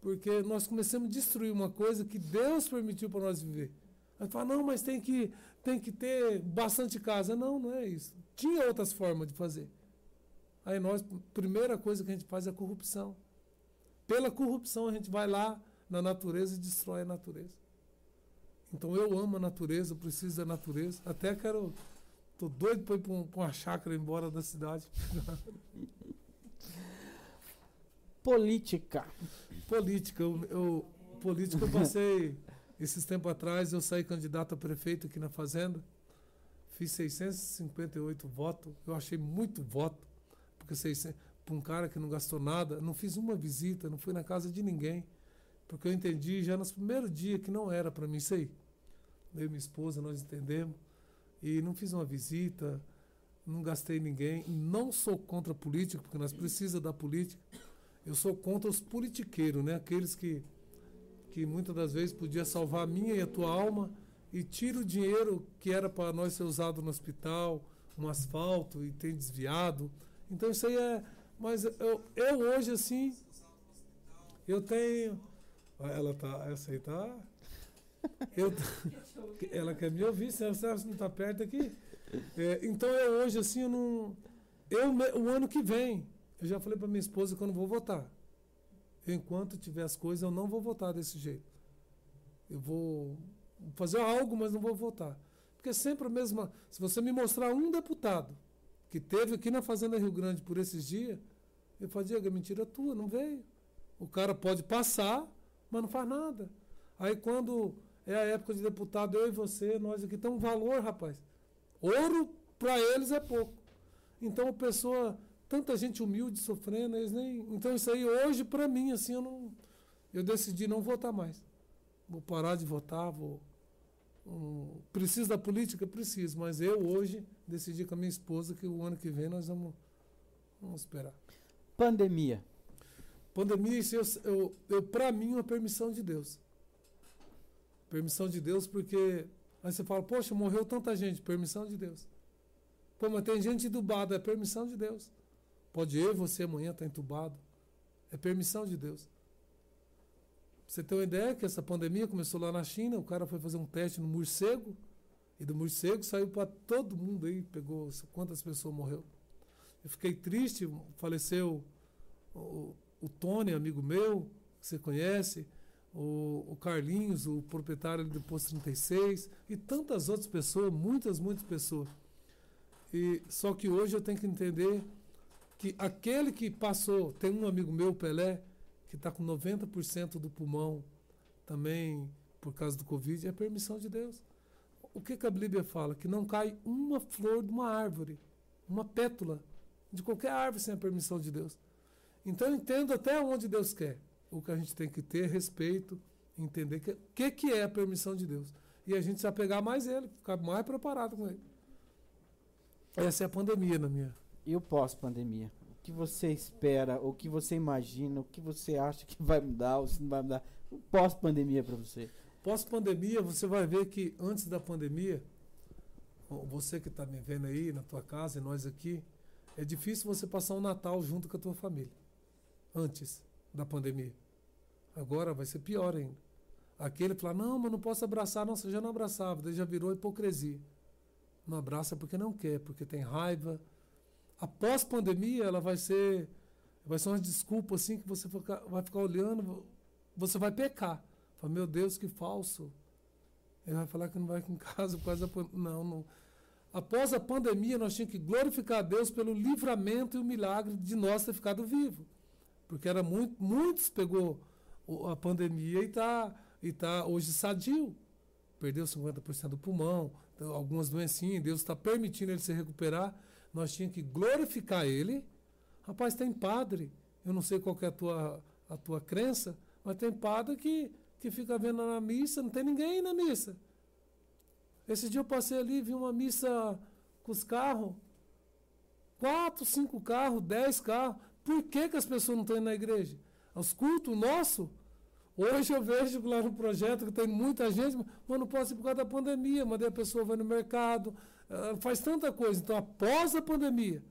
Porque nós começamos a destruir uma coisa que Deus permitiu para nós viver. Aí fala, não, mas tem que, tem que ter bastante casa. Não, não é isso. Tinha outras formas de fazer. Aí nós, primeira coisa que a gente faz é a corrupção. Pela corrupção a gente vai lá na natureza e destrói a natureza. Então eu amo a natureza, preciso da natureza. Até quero Tô doido para ir para uma chácara embora da cidade.
Política.
Política. Eu, eu, política eu passei esses tempos atrás, eu saí candidato a prefeito aqui na Fazenda. Fiz 658 votos. Eu achei muito voto. Porque para um cara que não gastou nada, não fiz uma visita, não fui na casa de ninguém. Porque eu entendi já nos primeiros dias que não era para mim isso aí. Eu e minha esposa, nós entendemos e não fiz uma visita, não gastei ninguém. Não sou contra a política, porque nós precisamos da política. Eu sou contra os politiqueiros, né? aqueles que, que muitas das vezes podia salvar a minha e a tua alma e tira o dinheiro que era para nós ser usado no hospital, um asfalto e tem desviado. Então isso aí é. Mas eu, eu hoje, assim, eu tenho. Ela tá. Essa aí tá. Eu, ela quer me ouvir, se ela não está perto aqui. É, então eu hoje, assim, eu não. Eu, o ano que vem, eu já falei para minha esposa que eu não vou votar. Enquanto tiver as coisas, eu não vou votar desse jeito. Eu vou fazer algo, mas não vou votar. Porque sempre a mesma. Se você me mostrar um deputado que teve aqui na Fazenda Rio Grande por esses dias, eu falo, Diego, é mentira tua, não veio. O cara pode passar, mas não faz nada. Aí quando é a época de deputado, eu e você, nós aqui temos valor, rapaz. Ouro para eles é pouco. Então a pessoa, tanta gente humilde sofrendo, eles nem. Então isso aí hoje para mim assim eu não eu decidi não votar mais. Vou parar de votar, vou um, preciso da política, preciso, mas eu hoje decidi com a minha esposa que o ano que vem nós vamos vamos esperar.
Pandemia.
Pandemia, isso eu, eu, eu para mim, é uma permissão de Deus. Permissão de Deus, porque aí você fala, poxa, morreu tanta gente, permissão de Deus. Pô, mas tem gente entubada, é permissão de Deus. Pode eu e você amanhã estar entubado. É permissão de Deus. Você tem uma ideia que essa pandemia começou lá na China, o cara foi fazer um teste no morcego, e do morcego saiu para todo mundo aí, pegou quantas pessoas morreu. Eu fiquei triste, faleceu o, o Tony, amigo meu, que você conhece, o, o Carlinhos, o proprietário do Posto 36, e tantas outras pessoas, muitas, muitas pessoas. E, só que hoje eu tenho que entender que aquele que passou, tem um amigo meu, Pelé, que está com 90% do pulmão também por causa do Covid, é permissão de Deus. O que, que a Bíblia fala? Que não cai uma flor de uma árvore, uma pétula de qualquer árvore sem a permissão de Deus. Então eu entendo até onde Deus quer. O que a gente tem que ter respeito, entender o que, que, que é a permissão de Deus. E a gente se apegar mais ele, ficar mais preparado com ele. Essa é a pandemia na minha.
E o pós-pandemia? O que você espera, o que você imagina, o que você acha que vai mudar, ou se não vai mudar? O pós-pandemia para você?
Pós-pandemia, você vai ver que antes da pandemia, você que está me vendo aí na tua casa e nós aqui, é difícil você passar um Natal junto com a tua família antes da pandemia. Agora vai ser pior ainda. Aquele fala, não, mas não posso abraçar. Não, você já não abraçava, daí já virou hipocrisia. Não abraça porque não quer, porque tem raiva. Após pandemia, ela vai ser vai ser uma desculpa assim que você vai ficar olhando, você vai pecar. Fala, meu Deus, que falso. Ele vai falar que não vai em casa da Não, não. Após a pandemia, nós tínhamos que glorificar a Deus pelo livramento e o milagre de nós ter ficado vivo. Porque era muito, muitos pegou a pandemia e está e tá hoje sadio. Perdeu 50% do pulmão, então, algumas doencinhas, Deus está permitindo ele se recuperar. Nós tínhamos que glorificar ele. Rapaz, tem padre, eu não sei qual é a tua, a tua crença, mas tem padre que, que fica vendo na missa, não tem ninguém na missa. Esse dia eu passei ali e vi uma missa com os carros. Quatro, cinco carros, dez carros. Por que, que as pessoas não estão indo na igreja? Os cultos nossos. Hoje eu vejo lá no projeto que tem muita gente, mas não posso ir por causa da pandemia, mas daí a pessoa vai no mercado, faz tanta coisa. Então, após a pandemia,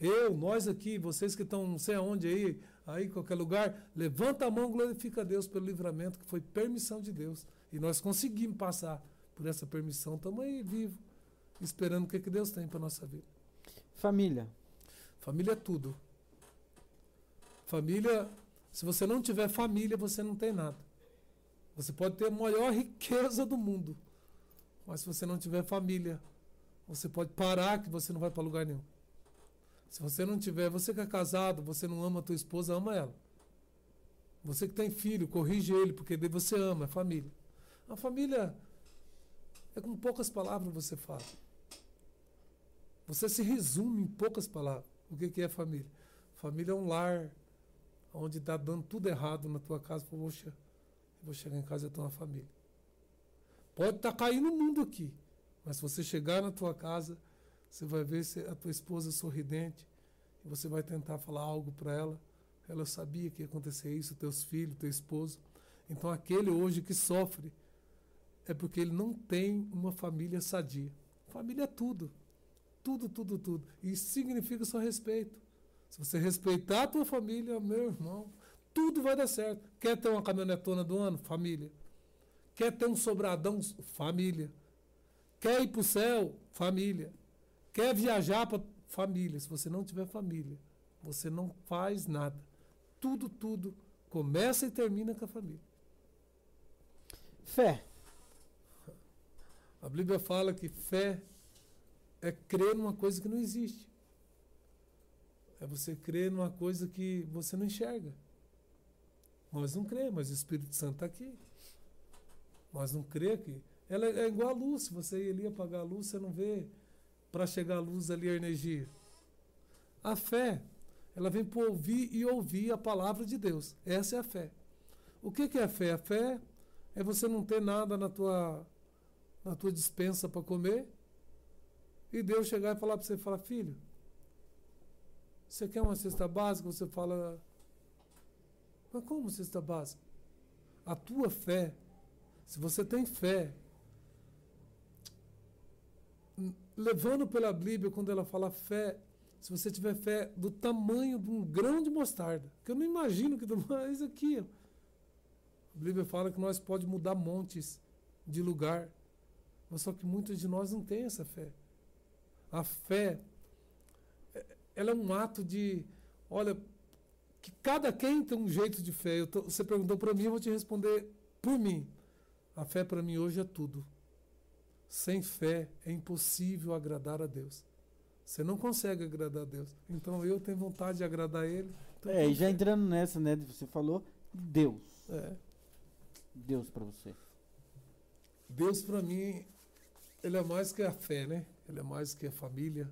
eu, nós aqui, vocês que estão não sei aonde aí, aí em qualquer lugar, levanta a mão, glorifica a Deus pelo livramento, que foi permissão de Deus. E nós conseguimos passar por essa permissão, estamos aí vivos, esperando o que, que Deus tem para nossa vida.
Família.
Família é tudo. Família, se você não tiver família, você não tem nada. Você pode ter a maior riqueza do mundo, mas se você não tiver família, você pode parar que você não vai para lugar nenhum. Se você não tiver, você que é casado, você não ama a tua esposa, ama ela. Você que tem filho, corrige ele, porque daí você ama, é família. A família é com poucas palavras você fala. Você se resume em poucas palavras. O que é família? Família é um lar onde está dando tudo errado na tua casa, poxa, eu vou chegar em casa e ter uma família. Pode estar tá caindo o mundo aqui, mas se você chegar na tua casa, você vai ver a tua esposa sorridente e você vai tentar falar algo para ela. Ela sabia que ia acontecer isso, teus filhos, teu esposo. Então aquele hoje que sofre é porque ele não tem uma família sadia. Família é tudo. Tudo, tudo, tudo. E isso significa só respeito. Se você respeitar a tua família, meu irmão, tudo vai dar certo. Quer ter uma caminhonetona do ano? Família. Quer ter um sobradão? Família. Quer ir para o céu? Família. Quer viajar para família? Se você não tiver família, você não faz nada. Tudo, tudo começa e termina com a família.
Fé.
A Bíblia fala que fé é crer numa coisa que não existe. É você crer numa coisa que você não enxerga. Nós não cremos, mas o Espírito Santo está aqui. Nós não cremos que. Ela é igual a luz. Você ali apagar a luz, você não vê para chegar a luz ali a energia. A fé, ela vem por ouvir e ouvir a palavra de Deus. Essa é a fé. O que, que é a fé? A fé é você não ter nada na tua, na tua dispensa para comer e Deus chegar e falar para você, falar, filho, você quer uma cesta básica? Você fala, Mas como cesta básica? A tua fé, se você tem fé, levando pela Bíblia, quando ela fala fé, se você tiver fé do tamanho de um grão de mostarda, que eu não imagino que mais aqui, ó. a Bíblia fala que nós pode mudar montes de lugar, mas só que muitos de nós não têm essa fé. A fé, é- ela é um ato de, olha, que cada quem tem um jeito de fé. Tô- você perguntou para mim, eu vou te responder por mim. A fé para mim hoje é tudo. Sem fé é impossível agradar a Deus. Você não consegue agradar a Deus. Então eu tenho vontade de agradar Ele. então
É, e já entrando nessa, né? Você falou Deus.
É.
Deus pra você.
Deus para mim, ele é mais que a fé, né? Ele é mais que a família.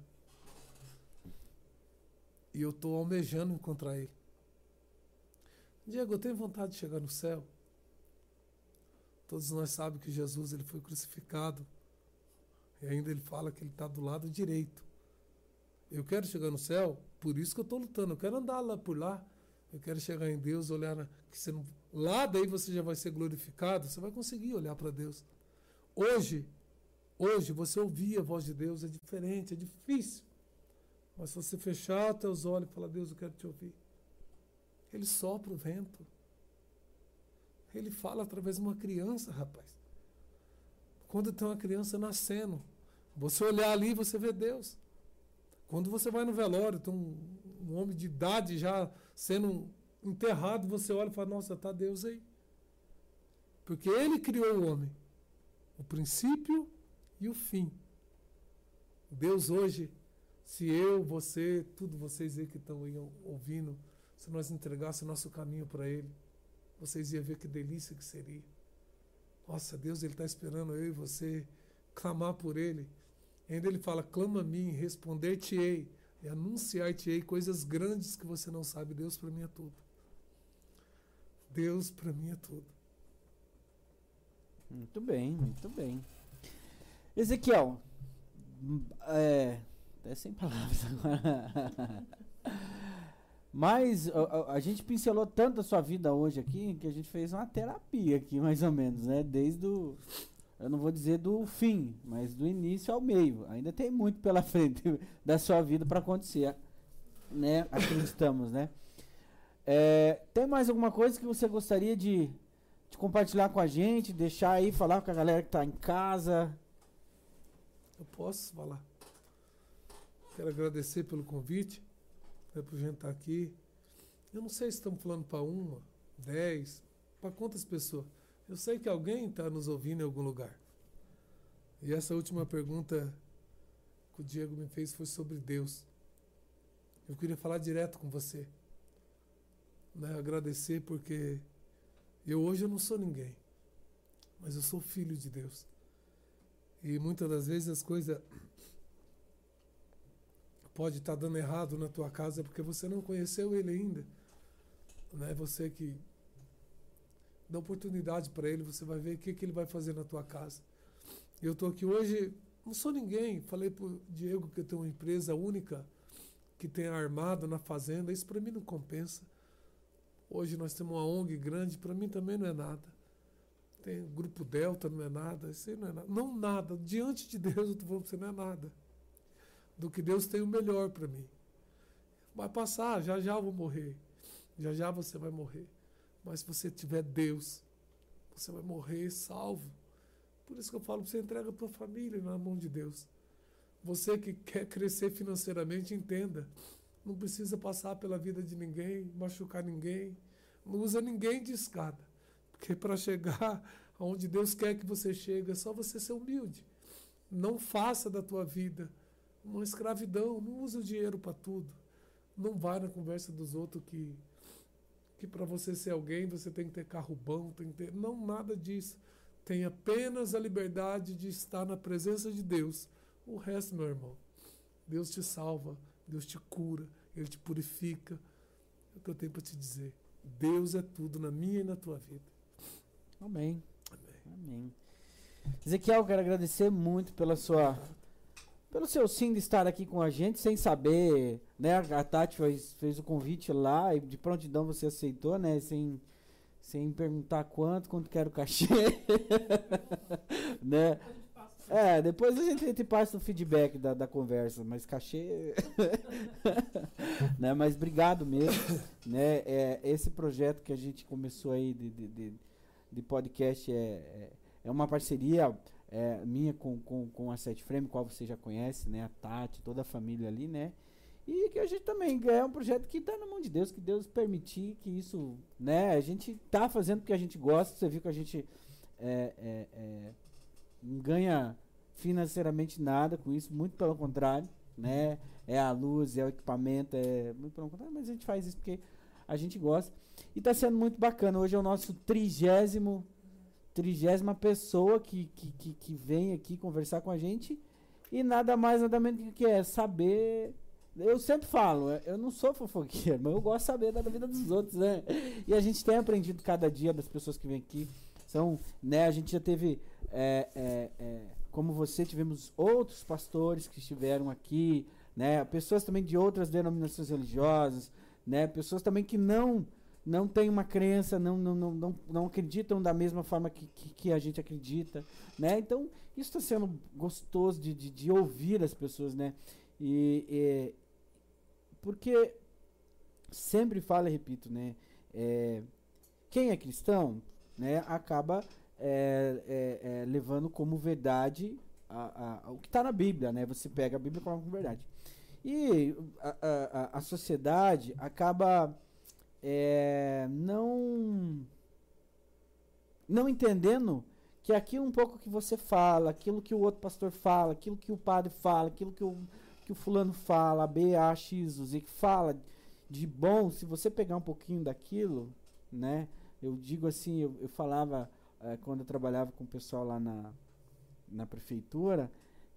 E eu estou almejando encontrar ele. Diego, eu tenho vontade de chegar no céu. Todos nós sabemos que Jesus ele foi crucificado. E ainda ele fala que ele está do lado direito. Eu quero chegar no céu, por isso que eu estou lutando. Eu quero andar lá por lá. Eu quero chegar em Deus, olhar na, que você não, lá daí você já vai ser glorificado. Você vai conseguir olhar para Deus. Hoje, hoje você ouvir a voz de Deus é diferente, é difícil. Mas se você fechar os teus olhos e falar, Deus, eu quero te ouvir. Ele sopra o vento. Ele fala através de uma criança, rapaz. Quando tem uma criança nascendo, você olhar ali, você vê Deus. Quando você vai no velório, tem um, um homem de idade já sendo enterrado, você olha e fala, nossa, está Deus aí. Porque ele criou o homem. O princípio e o fim. Deus hoje, se eu, você, tudo vocês aí que estão ouvindo, se nós entregássemos nosso caminho para Ele, vocês iam ver que delícia que seria. Nossa, Deus, Ele está esperando eu e você clamar por Ele. Ainda Ele fala: clama a mim, responder-te-ei e anunciar-te-ei coisas grandes que você não sabe. Deus para mim é tudo. Deus para mim é tudo.
Muito bem, muito bem. Ezequiel, é, até sem palavras agora. Mas a, a- gente pincelou tanto a sua vida hoje aqui que a gente fez uma terapia aqui, mais ou menos, né? Desde o. Eu não vou dizer do fim, mas do início ao meio. Ainda tem muito pela frente da sua vida para acontecer, né? Acreditamos, né? É, tem mais alguma coisa que você gostaria de, de compartilhar com a gente, deixar aí, falar com a galera que tá em casa?
Eu posso falar. Quero agradecer pelo convite, né, por gente estar aqui. Eu não sei se estamos falando para uma, dez, para quantas pessoas. Eu sei que alguém está nos ouvindo em algum lugar. E essa última pergunta que o Diego me fez foi sobre Deus. Eu queria falar direto com você. Né, agradecer porque eu hoje eu não sou ninguém, mas eu sou filho de Deus. E muitas das vezes as coisas pode estar dando errado na tua casa porque você não conheceu ele ainda. Né? Você que dá oportunidade para ele, você vai ver o que, que ele vai fazer na tua casa. Eu estou aqui hoje, não sou ninguém. Falei para o Diego que eu tenho uma empresa única que tem armado na fazenda. Isso para mim não compensa. Hoje nós temos uma ONG grande, para mim também não é nada. Tem Grupo Delta, não é nada. Isso aí não é nada. Não nada. Diante de Deus, eu estou falando para você, não é nada. Do que Deus tem o melhor para mim. Vai passar, já já eu vou morrer. Já já você vai morrer. Mas se você tiver Deus, você vai morrer salvo. Por isso que eu falo, você entrega a tua família na mão de Deus. Você que quer crescer financeiramente, entenda. Não precisa passar pela vida de ninguém, machucar ninguém. Não usa ninguém de escada. Porque para chegar aonde Deus quer que você chegue, é só você ser humilde. Não faça da tua vida uma escravidão. Não usa o dinheiro para tudo. Não vai na conversa dos outros que que para você ser alguém você tem que ter carro bom, tem que ter. Não, nada disso. Tem apenas a liberdade de estar na presença de Deus. O resto, meu irmão, Deus te salva, Deus te cura, Ele te purifica. É o que eu tenho para te dizer. Deus é tudo na minha e na tua vida.
Amém.
Amém.
Amém. Ezequiel, quero agradecer muito pela sua pelo seu sim de estar aqui com a gente, sem saber, né? A Tati fez, fez o convite lá e de prontidão você aceitou, né? Sem, sem perguntar quanto, quanto quer o cachê. né? É, depois a gente te passa o feedback da, da conversa, mas cachê. né? Mas obrigado mesmo. né? É, esse projeto que a gente começou aí de, de, de, de podcast é, é, é uma parceria é, minha com, com, com a Set Frame, qual você já conhece, né? A Tati, toda a família ali, né? E que a gente também é um projeto que está na mão de Deus, que Deus permitir que isso, né? A gente tá fazendo porque a gente gosta. Você viu que a gente é, é, é, não ganha financeiramente nada com isso, muito pelo contrário, né? É a luz, é o equipamento, é muito pelo contrário, mas a gente faz isso porque a gente gosta. E está sendo muito bacana. Hoje é o nosso trigésimo, trigésima pessoa que, que, que, que vem aqui conversar com a gente. E nada mais, nada menos que é saber eu sempre falo, eu não sou fofoqueiro, mas eu gosto de saber da vida dos outros, né? E a gente tem aprendido cada dia das pessoas que vêm aqui. São, né, a gente já teve, é, é, é, como você, tivemos outros pastores que estiveram aqui, né? Pessoas também de outras denominações religiosas, né? Pessoas também que não não têm uma crença, não, não, não, não, não acreditam da mesma forma que, que, que a gente acredita, né? Então, isso está sendo gostoso de, de, de, ouvir as pessoas, né? E, e, porque sempre falo e repito, né? É, quem é cristão, né, acaba é, é, é levando como verdade a, a, o que está na Bíblia, né? Você pega a Bíblia e coloca como verdade. E a, a, a sociedade acaba é, não não entendendo que aquilo um pouco que você fala, aquilo que o outro pastor fala, aquilo que o padre fala, aquilo que o que o fulano fala, B, A, X, o Z, que fala de bom, se você pegar um pouquinho daquilo, né? Eu digo assim, eu, eu falava é, quando eu trabalhava com o pessoal lá na, na prefeitura,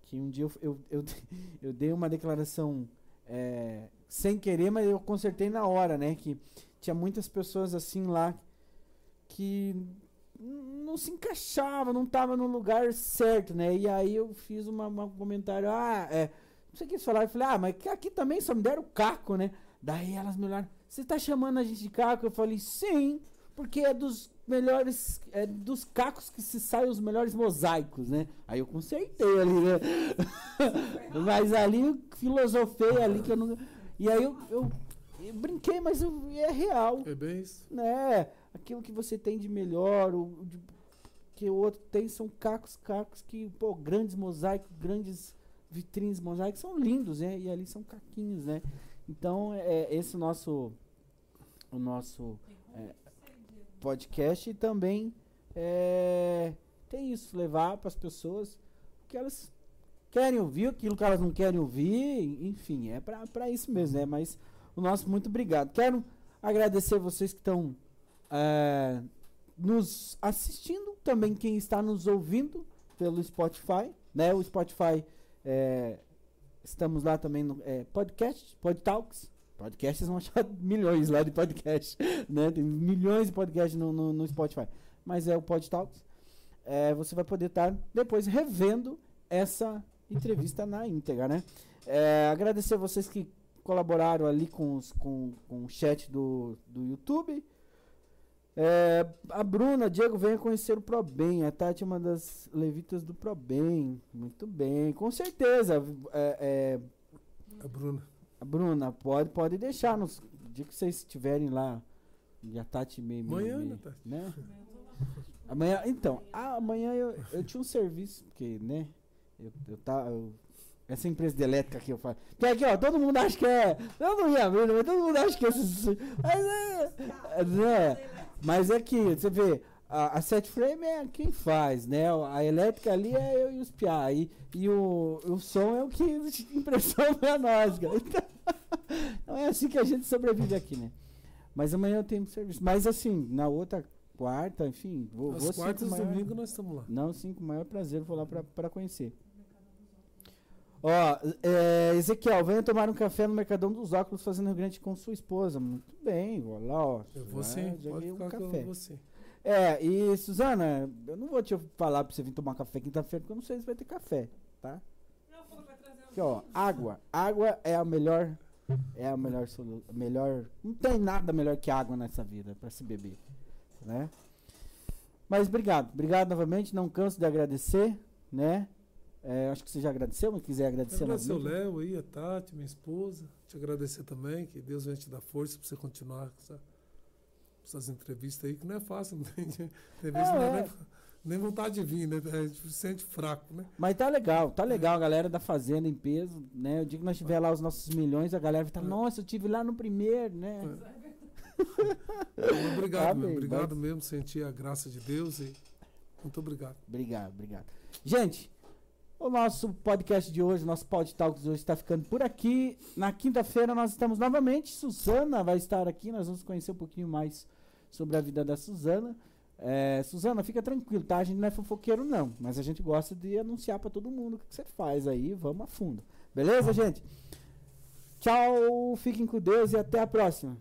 que um dia eu, eu, eu, eu dei uma declaração é, sem querer, mas eu consertei na hora, né? Que tinha muitas pessoas assim lá que não se encaixava, não estava no lugar certo, né? E aí eu fiz uma, um comentário, ah, é, você quis falar, eu falei, ah, mas aqui também só me deram caco, né? Daí elas me olharam, você está chamando a gente de caco? Eu falei, sim, porque é dos melhores, é dos cacos que se saem os melhores mosaicos, né? Aí eu consertei ali, né? mas ali eu filosofei ali que eu não. E aí eu, eu, eu brinquei, mas eu, é real.
É bem isso.
Né? Aquilo que você tem de melhor, o, de, que o outro tem, são cacos, cacos que, pô, grandes mosaicos, grandes vitrines mosaicos são lindos, né? E ali são caquinhos, né? Então, é, esse nosso o nosso é, podcast também é, tem isso, levar para as pessoas que elas querem ouvir, aquilo que elas não querem ouvir, enfim, é para isso mesmo, né? Mas o nosso muito obrigado. Quero agradecer vocês que estão é, nos assistindo, também quem está nos ouvindo pelo Spotify, né? O Spotify é, estamos lá também no é, podcast, Podtalks. Podcasts vão achar milhões lá de podcast, né? Tem milhões de podcasts no, no, no Spotify. Mas é o Podtalks. É, você vai poder estar depois revendo essa entrevista na íntegra, né? É, agradecer vocês que colaboraram ali com, os, com, com o chat do, do YouTube. É, a Bruna, Diego, venha conhecer o ProBem. A Tati é uma das levitas do ProBem. Muito bem, com certeza. É,
é, a Bruna.
A Bruna, pode, pode deixar nos dia que vocês estiverem lá. E a Tati meio.
Amanhã,
meio,
né, Tati?
Né? Amanhã, então, amanhã eu, eu tinha um serviço, porque, né? Eu, eu, tá, eu, essa empresa de elétrica aqui eu falo. Que aqui, ó, todo mundo acha que é. Eu não ia abrir, mas todo mundo acha que é. Mas é. Né? Mas é que, você vê, a, a set frame é quem faz, né? A elétrica ali é eu e os piá. E, e o, o som é o que impressiona nós, cara. Então, não é assim que a gente sobrevive aqui, né? Mas amanhã eu tenho serviço. Mas assim, na outra quarta, enfim, vou,
As
vou
quartas
maior,
domingo nós estamos lá.
Não, sim, com o maior prazer, vou lá pra, pra conhecer. Ó, é, Ezequiel, venha tomar um café no Mercadão dos Óculos fazendo Rio Grande com sua esposa. Muito bem, vou lá, ó.
Eu vou sim,
já
pode
um
que eu
café.
vou sim.
É, e Suzana, eu não vou te falar pra você vir tomar café quinta-feira, porque eu não sei se vai ter café, tá?
Não, que vai
Aqui, ó, água. Água é a melhor. É a melhor solução. Melhor. Não tem nada melhor que água nessa vida para se beber. Né? Mas obrigado. Obrigado novamente. Não canso de agradecer. Né? É, acho que você já agradeceu, mas quiser agradecer
Agradecer o. Léo aí, a Tati, minha esposa. Te agradecer também, que Deus venha te dar força para você continuar com essa- essas entrevistas aí, que não é fácil. Não tem, não
É,
é
é.
nem, nem vontade de vir, né? A gente se sente fraco, né?
Mas tá legal, tá legal, a galera da Fazenda em peso, né? O dia que nós tiver lá os nossos milhões, a galera vai estar,
É.
nossa, eu tive lá no primeiro, né?
Então, obrigado,
Amém,
mesmo, obrigado
mas-
mesmo, sentir a graça de Deus e muito obrigado.
Obrigado, obrigado. Gente, o nosso podcast de hoje, nosso Pod Talks de hoje está ficando por aqui. Na quinta-feira nós estamos novamente. Suzana vai estar aqui, nós vamos conhecer um pouquinho mais sobre a vida da Suzana. É, Suzana, fica tranquilo, tá? A gente não é fofoqueiro, não. Mas a gente gosta de anunciar para todo mundo o que você faz aí. Vamos a fundo. Beleza, gente? Tchau, fiquem com Deus e até a próxima.